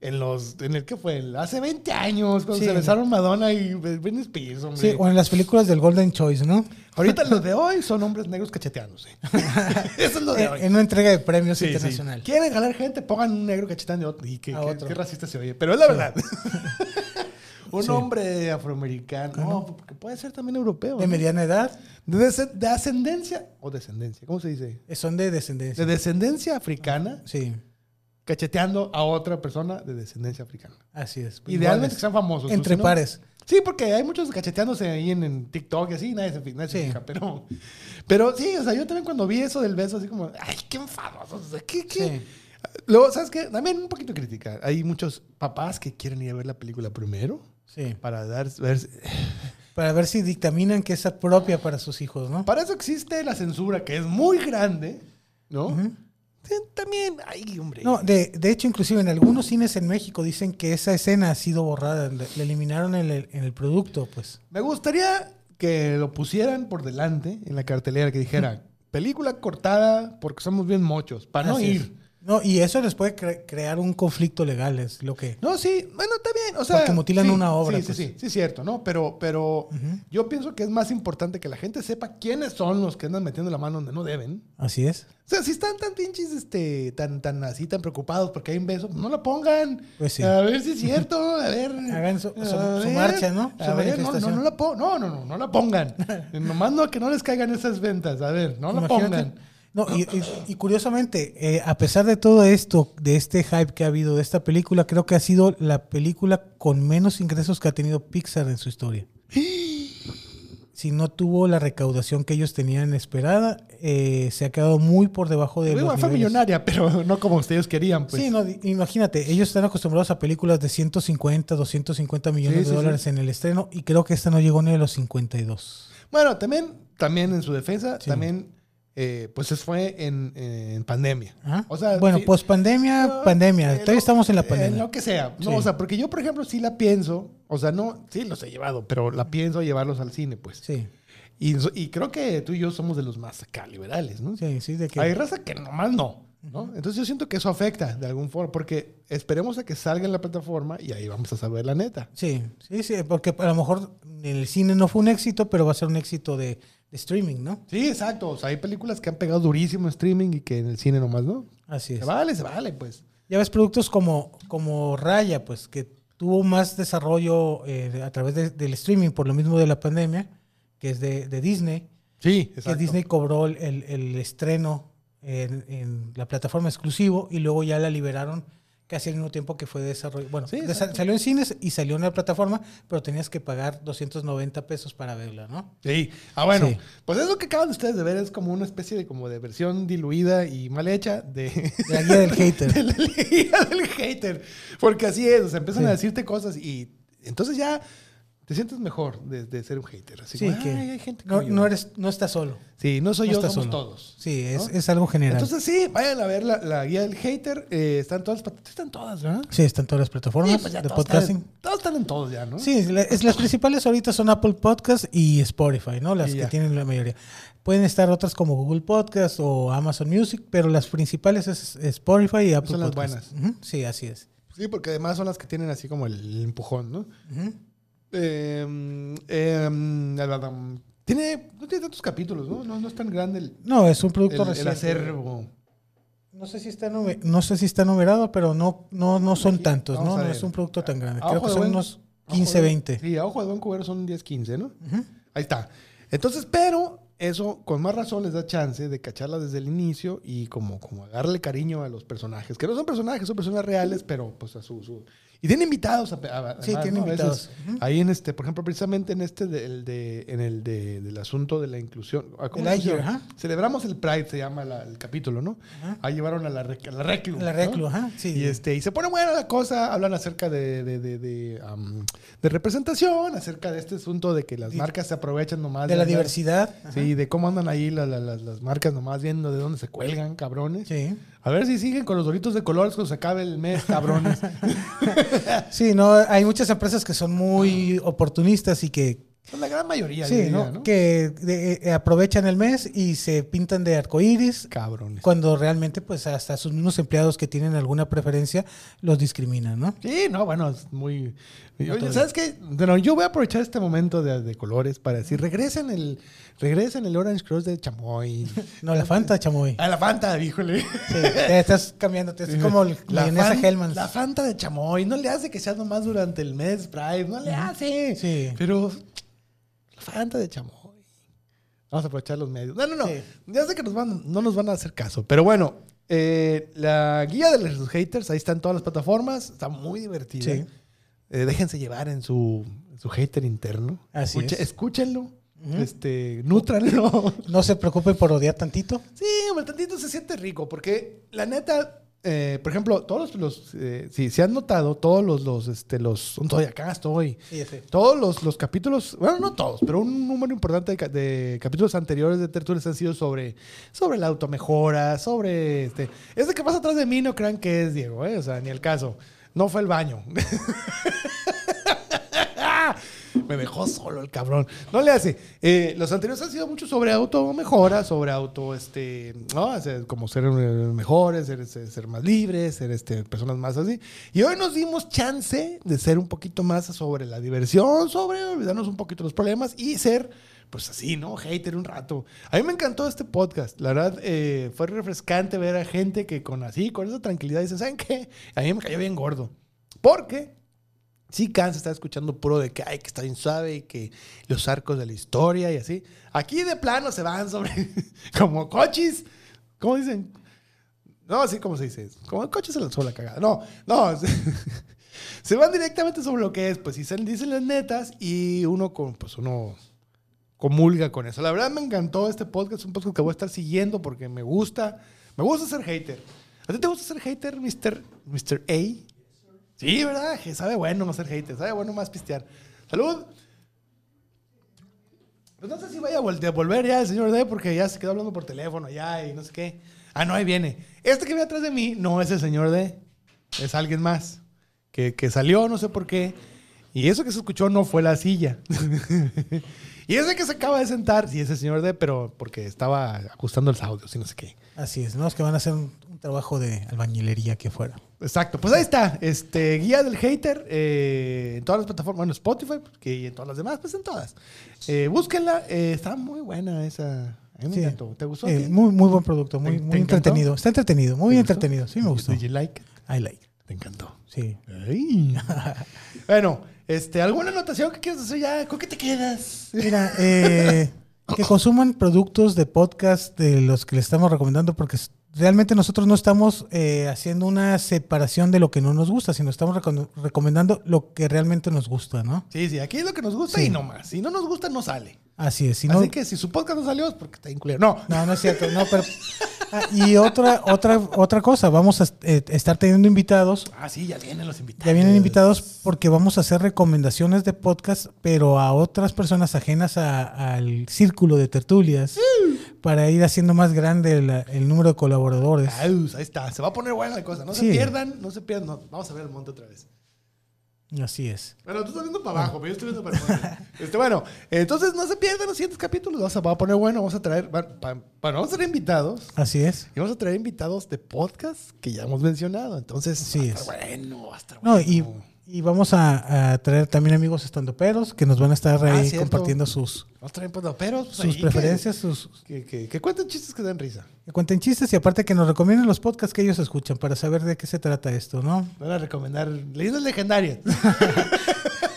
en los, en el que fue, El- hace 20 años, cuando Sí. se besaron Madonna y Britney Spears, hombre. Sí, o en las películas del Golden Choice, ¿no? Ahorita los de hoy son hombres negros cacheteándose. Eso es lo de En, hoy. en una entrega de premios Sí, sí. internacional. Quieren jalar gente, pongan un negro cacheteando. Y qué, A otro. qué racista se oye. Pero es la verdad. un Sí. hombre afroamericano. No, porque puede ser también europeo. De mediana edad, De, de ascendencia o descendencia, ¿cómo se dice? eh, son de De descendencia. descendencia africana, Sí, cacheteando a otra persona de descendencia africana. así es. Idealmente Iguales. que sean famosos. Entre si no- pares. Sí, porque hay muchos cacheteándose ahí en, en TikTok y así, nadie se, nadie se fija, pero, pero sí, o sea, yo también cuando vi eso del beso, así como, ay, qué enfadosos, o sea, ¿qué, qué? Sí. Luego, ¿sabes qué? También un poquito crítica. Hay muchos papás que quieren ir a ver la película primero Sí. para dar, ver, Para ver si dictaminan que es propia para sus hijos, ¿no? Para eso existe la censura, que es muy grande, ¿no? Sí, También, ay, hombre. No, de, de hecho, inclusive en algunos cines en México dicen que esa escena ha sido borrada, le, le eliminaron en el, en el producto, pues. Me gustaría que lo pusieran por delante en la cartelera, que dijera, película cortada porque somos bien mochos, para no es. No, y eso les puede cre- crear un conflicto legal, es lo que... No, sí, bueno, está bien. O sea, Porque mutilan sí, una obra, Sí, pues. sí, sí, sí, es cierto, ¿no? Pero, pero yo pienso que es más importante que la gente sepa quiénes son los que andan metiendo la mano donde no deben. Así es. O sea, si están tan pinches, este, tan, tan así, tan preocupados porque hay un beso, pues no la pongan. Pues sí. A ver si es cierto, a ver. Hagan su- su- a su marcha, ¿no? A ver, no, no, no la po- no, no, no, no la pongan. Nomás no, que no les caigan esas ventas. A ver, no la pongan. No, y, y- y curiosamente, eh, a pesar de todo esto, de este hype que ha habido de esta película, creo que ha sido la película con menos ingresos que ha tenido Pixar en su historia. Si no tuvo la recaudación que ellos tenían esperada, eh, se ha quedado muy por debajo de Igual los fue niveles. millonaria, pero no como ustedes querían, pues. Sí, no, imagínate, ellos están acostumbrados a películas de 150, 250 millones Sí, de sí, dólares en el estreno y creo que esta no llegó ni a los 52. Bueno, también, también en su defensa, también, eh, pues fue en, en pandemia. O sea, bueno, sí- post pandemia, No, pandemia, todavía estamos en la eh, pandemia. lo que sea. No, Sí. o sea, porque yo, por ejemplo, sí la pienso. O sea, no, sí los he llevado, pero la pienso llevarlos al cine, pues. Sí, Y, y creo que tú y yo somos de los más acá liberales, ¿no? sí, sí, de que... Hay raza que nomás no, ¿no? Entonces yo siento que eso afecta de algún forma, porque esperemos a que salga en la plataforma y ahí vamos a saber la neta. Sí, sí, sí, porque a lo mejor el cine no fue un éxito, pero va a ser un éxito de, de streaming, ¿no? Sí, exacto. O sea, hay películas que han pegado durísimo en streaming y que en el cine nomás no. Así Se es. vale, se vale, pues. Ya ves productos como, como Raya, pues que tuvo más desarrollo eh, a través de- del streaming por lo mismo de la pandemia, que es de, de Disney, Sí, que Disney cobró el, el- el estreno en, en la plataforma exclusivo y luego ya la liberaron casi al mismo tiempo que fue desarrollo. Bueno, Sí, salió en cines y salió en la plataforma, pero tenías que pagar 290 pesos para verla, ¿no? Sí. Ah, bueno. Sí. Pues es lo que acaban ustedes de ver. Es como una especie de como de versión diluida y mal hecha de, De la guía del hater. de la liga del hater. Porque así es. O sea, empiezan Sí. a decirte cosas y entonces ya te sientes mejor de, de ser un hater. Así Sí, como, que "Ay, hay gente no, como yo". no eres, no estás solo. Sí, no soy no yo, somos solo. todos. Sí, es, ¿no? es algo general. Entonces sí, vayan a ver la, la guía del hater. Eh, están todas, están todas, ¿verdad? sí, están todas las plataformas Sí, pues de todos podcasting. Están, todos están en todos ya, ¿no? Sí, la- es, las principales ahorita son Apple Podcast y Spotify, ¿no? Las que tienen la mayoría. Pueden estar otras como Google Podcast o Amazon Music, pero las principales es Spotify y Apple Son las Podcast. Ujú, Sí, así es. Sí, porque además son las que tienen así como el empujón, ¿no? Ujú. Eh, eh, la- la- tiene, no tiene tantos capítulos, ¿no? No, no es tan grande el, No, es un producto el- el reciente. acervo. No sé si está no sé si está numerado, pero no no no son Aquí, tantos, ¿no? No es un producto tan grande. Creo que son buen- unos a ojo 15, de- 20. Sí, a ojo de buen cubero son 10, 15, ¿no? Ahí está. Entonces, pero eso con más razón les da chance de cacharla desde el inicio y como, como darle cariño a los personajes, que no son personajes, son personas reales, pero pues a su... su- Y tiene invitados. a- a- Sí, además, tiene ¿no? Invitados. Ahí en este, por ejemplo, precisamente en este del, de, en el de, del asunto de la inclusión. ah, ¿cómo El se ajá. Celebramos el Pride, se llama la- el capítulo, ¿no? Ajá. Ahí llevaron a la, rec- a la Reclu. La ¿no? Reclu, ajá, sí. Y, este, y se pone buena la cosa, hablan acerca de, de, de, de, representación, acerca de este asunto de que las marcas se aprovechan nomás. de la andar- diversidad. Ajá. Sí, de cómo andan ahí la- la- las, las marcas nomás viendo de dónde se cuelgan, cabrones. Sí. A ver si siguen con los doritos de colores cuando se acabe el mes, cabrones. Sí, no, hay muchas empresas que son muy oportunistas y que, Son la gran mayoría, sí, yo diría, ¿no? ¿no? que de- eh, aprovechan el mes y se pintan de arcoíris Cabrones. cuando realmente pues hasta sus mismos empleados que tienen alguna preferencia los discriminan, ¿no? Sí, no, bueno, es muy... Oye, ¿sabes qué? Bueno, yo voy a aprovechar este momento de, de colores para decir, regresen el, regresen el Orange Cross de Chamoy. No, la Fanta, chamoy. A la Fanta, híjole. Sí, te estás cambiando, te- es como el La, mayonesa fan- Hellmann's. la Fanta de Chamoy. No le hace que sea nomás durante el mes Pride. No le hace. Sí. Pero la Fanta de Chamoy. Vamos a aprovechar los medios. No, no, no. Sí. Ya sé que nos van, no nos van a hacer caso. Pero bueno, eh, la guía de los haters, ahí está en todas las plataformas. Está muy divertida. Sí. Eh, déjense llevar en su, su hater interno. Así es. Escúchenlo. Este, nútranlo. No se preocupen por odiar tantito. Sí, hombre, tantito se siente rico, porque la neta, eh, por ejemplo, todos los, eh, si se han notado, todos los, los, este, los, estoy acá, estoy. Sí, sí. Todos los, los capítulos, bueno, no todos, pero un número importante de, ca- de capítulos anteriores de Tertulias han sido sobre, sobre la automejora, sobre este. Ese que pasa atrás de mí no crean que es Diego, ¿eh? O sea, ni el caso. No fue el baño. Me dejó solo el cabrón. No le hace. Eh, los anteriores han sido mucho sobre automejora, sobre auto, este, ¿no? Como ser mejores, ser, ser- ser más libres, ser este, personas más así. Y hoy nos dimos chance de ser un poquito más sobre la diversión, sobre olvidarnos un poquito los problemas y ser, pues así, ¿no? Hater un rato. A mí me encantó este podcast. La verdad, eh, fue refrescante ver a gente que con así, con esa tranquilidad, dice, ¿saben qué? A mí me cayó bien gordo. Porque sí cansa estar escuchando puro de que, ay, que está bien suave y que los arcos de la historia y así. Aquí de plano se van sobre, como coches, ¿cómo dicen? No, así como se dice, como coches se lanzó la cagada. No, no, se, van directamente sobre lo que es, pues, se dicen las netas y uno, con, pues, uno comulga con eso. La verdad me encantó este podcast, un podcast que voy a estar siguiendo porque me gusta, me gusta ser hater. ¿A ti te gusta ser hater, Mr. Mr. A? Sí, ¿verdad? Que sabe bueno no ser hater, sabe bueno más pistear. ¡Salud! Pues no sé si vaya a vol- a volver ya el señor D porque ya se quedó hablando por teléfono ya y no sé qué. Ah, no, ahí viene. Este que viene atrás de mí no es el señor D, es alguien más. Que, que salió, no sé por qué. Y eso que se escuchó no fue la silla. y ese que se acaba de sentar, sí, es el señor D, pero porque estaba ajustando los audios y no sé qué. Así es, ¿no? Es que van a hacer un, un trabajo de albañilería aquí afuera. Exacto, pues ahí está, este guía del hater eh, en todas las plataformas, bueno, Spotify, que y en todas las demás, pues en todas. Eh, búsquenla, eh, está muy buena esa. A mí me Sí. encantó. ¿Te gustó? Eh, muy, muy buen producto, muy, ¿Te- te muy entretenido. Está entretenido, muy ¿Te gustó? entretenido. Sí, me gustó. Did you like it? I like. Te encantó. Sí. Ay. bueno, este, ¿alguna anotación que quieras hacer ya? ¿Con qué te quedas? Mira, eh, que consuman productos de podcast de los que les estamos recomendando porque realmente nosotros no estamos eh, haciendo una separación de lo que no nos gusta, sino estamos reco- recomendando lo que realmente nos gusta, ¿no? Sí, sí, aquí es lo que nos gusta Sí. y no más. Si no nos gusta, no sale. Así es. Si no, Así que si su podcast no salió es porque está incluido. No. No, no es cierto, no, pero ah, y otra otra otra cosa, vamos a eh, estar teniendo invitados, Ah, sí, ya vienen los invitados. ya vienen invitados porque vamos a hacer recomendaciones de podcast, pero a otras personas ajenas a- al círculo de tertulias para ir haciendo más grande la- el número de colaboradores. Aus, ahí está. Se va a poner buena la cosa. No se Sí. pierdan, no se pierdan. No, Vamos a ver el monte otra vez. Así es. Bueno, tú estás viendo para abajo, pero yo estoy viendo para arriba. Este, bueno, entonces no se pierdan los siguientes capítulos. Vamos a, va a poner bueno. Vamos a traer, va- va- bueno, vamos a traer invitados. Así es. Y vamos a traer invitados de podcast que ya hemos mencionado. Entonces, Sí va a es. bueno, va a estar No, bueno. y, y vamos a, a traer también amigos estandoperos que nos van a estar Ah, ahí cierto. compartiendo sus, Vamos a traer pues, sus ahí que- preferencias, sus, Que, que, que cuenten chistes que den risa. que cuenten chistes y aparte que nos recomienden los podcasts que ellos escuchan para saber de qué se trata esto, ¿no? Van a recomendar leyendas legendarias.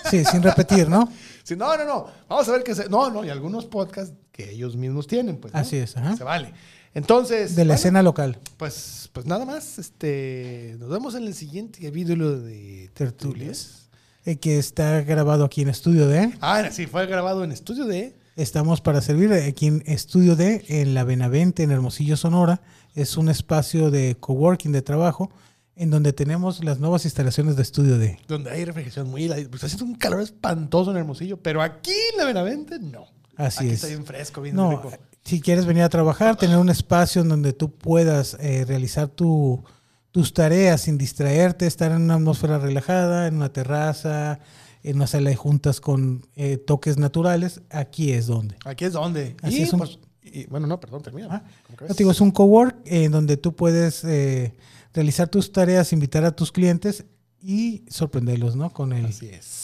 Sí, sin repetir, ¿no? Sí, no, no, no. Vamos a ver qué se. No, no, y algunos podcasts que ellos mismos tienen, pues. ¿no? Así es, ajá. Se vale. Entonces. De la bueno, escena local. Pues, pues nada más. Este, nos vemos en el siguiente capítulo de Tertulias. eh, que está grabado aquí en Estudio D. Ah, sí, fue grabado en estudio de. Estamos para servir aquí en Estudio D, en la Benavente, en Hermosillo, Sonora. Es un espacio de coworking, de trabajo, en donde tenemos las nuevas instalaciones de Estudio D. Donde hay refrigeración muy. Pues hace un calor espantoso en Hermosillo, pero aquí en la Benavente, no. Así aquí es. está bien fresco, bien No, rico. Si quieres venir a trabajar, tener un espacio en donde tú puedas eh, realizar tu- tus tareas sin distraerte, estar en una atmósfera relajada, en una terraza, en una sala de juntas con eh, toques naturales, aquí es donde. Aquí es donde. Así y, es un- pues, y- bueno, no, perdón, termina. Ah, te digo, es un cowork en donde tú puedes eh, realizar tus tareas, invitar a tus clientes y sorprenderlos, ¿no? Con el, Así es.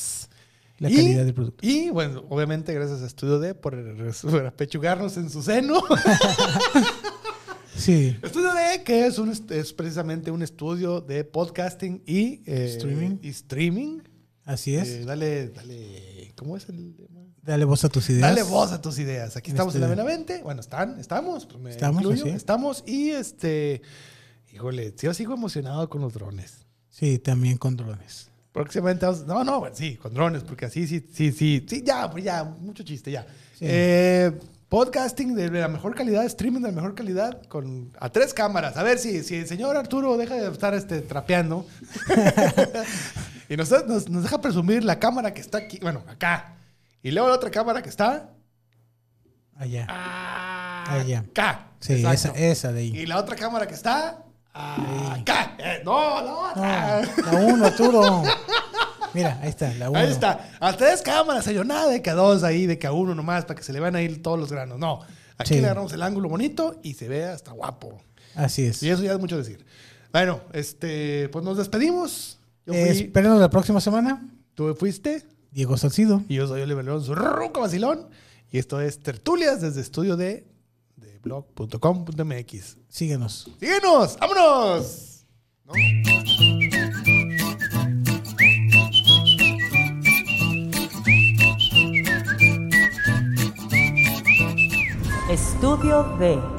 La Y- calidad del producto. Y bueno, obviamente gracias a Estudio D por, por apechugarnos en su seno. Sí, Estudio D, que es, un, es precisamente un estudio de podcasting y eh, Streaming. Y streaming. así es. Eh, dale, dale, ¿cómo es el lema? Dale voz a tus ideas. Dale voz a tus ideas. Aquí estamos en la este- Benavente. Bueno, están, estamos, pues me Estamos, incluyo. Estamos y este, híjole, yo sigo emocionado con los drones. Sí, también con drones. Próximamente vamos- no, no, bueno, sí, con drones, porque así, sí, sí, sí, sí, ya, pues ya, mucho chiste, ya. Sí. Eh, podcasting de la mejor calidad, streaming de la mejor calidad, con a tres cámaras. A ver si, si el señor Arturo deja de estar este, trapeando y nos, nos, nos deja presumir la cámara que está aquí, bueno, acá. Y luego la otra cámara que está Allá. acá. Allá. Sí, esa, esa de ahí. Y la otra cámara que está acá. Eh, no, la otra. No, la uno, Arturo. Mira, ahí está, la uno. Ahí está. A tres cámaras, señor. Nada de que a dos ahí, de que a uno nomás, para que se le van a ir todos los granos. No. Aquí Sí. le agarramos el ángulo bonito y se ve hasta guapo. Así es. Y eso ya es mucho decir. Bueno, este, pues nos despedimos. Yo Eh, fui, espérenos la próxima semana. tú fuiste Diego Salcido. y yo soy Oliver León, su ruco vacilón. Y esto es Tertulias desde estudio de blog.com.mx. Síguenos. ¡Síguenos! ¡Vámonos! ¿No? Estudio D.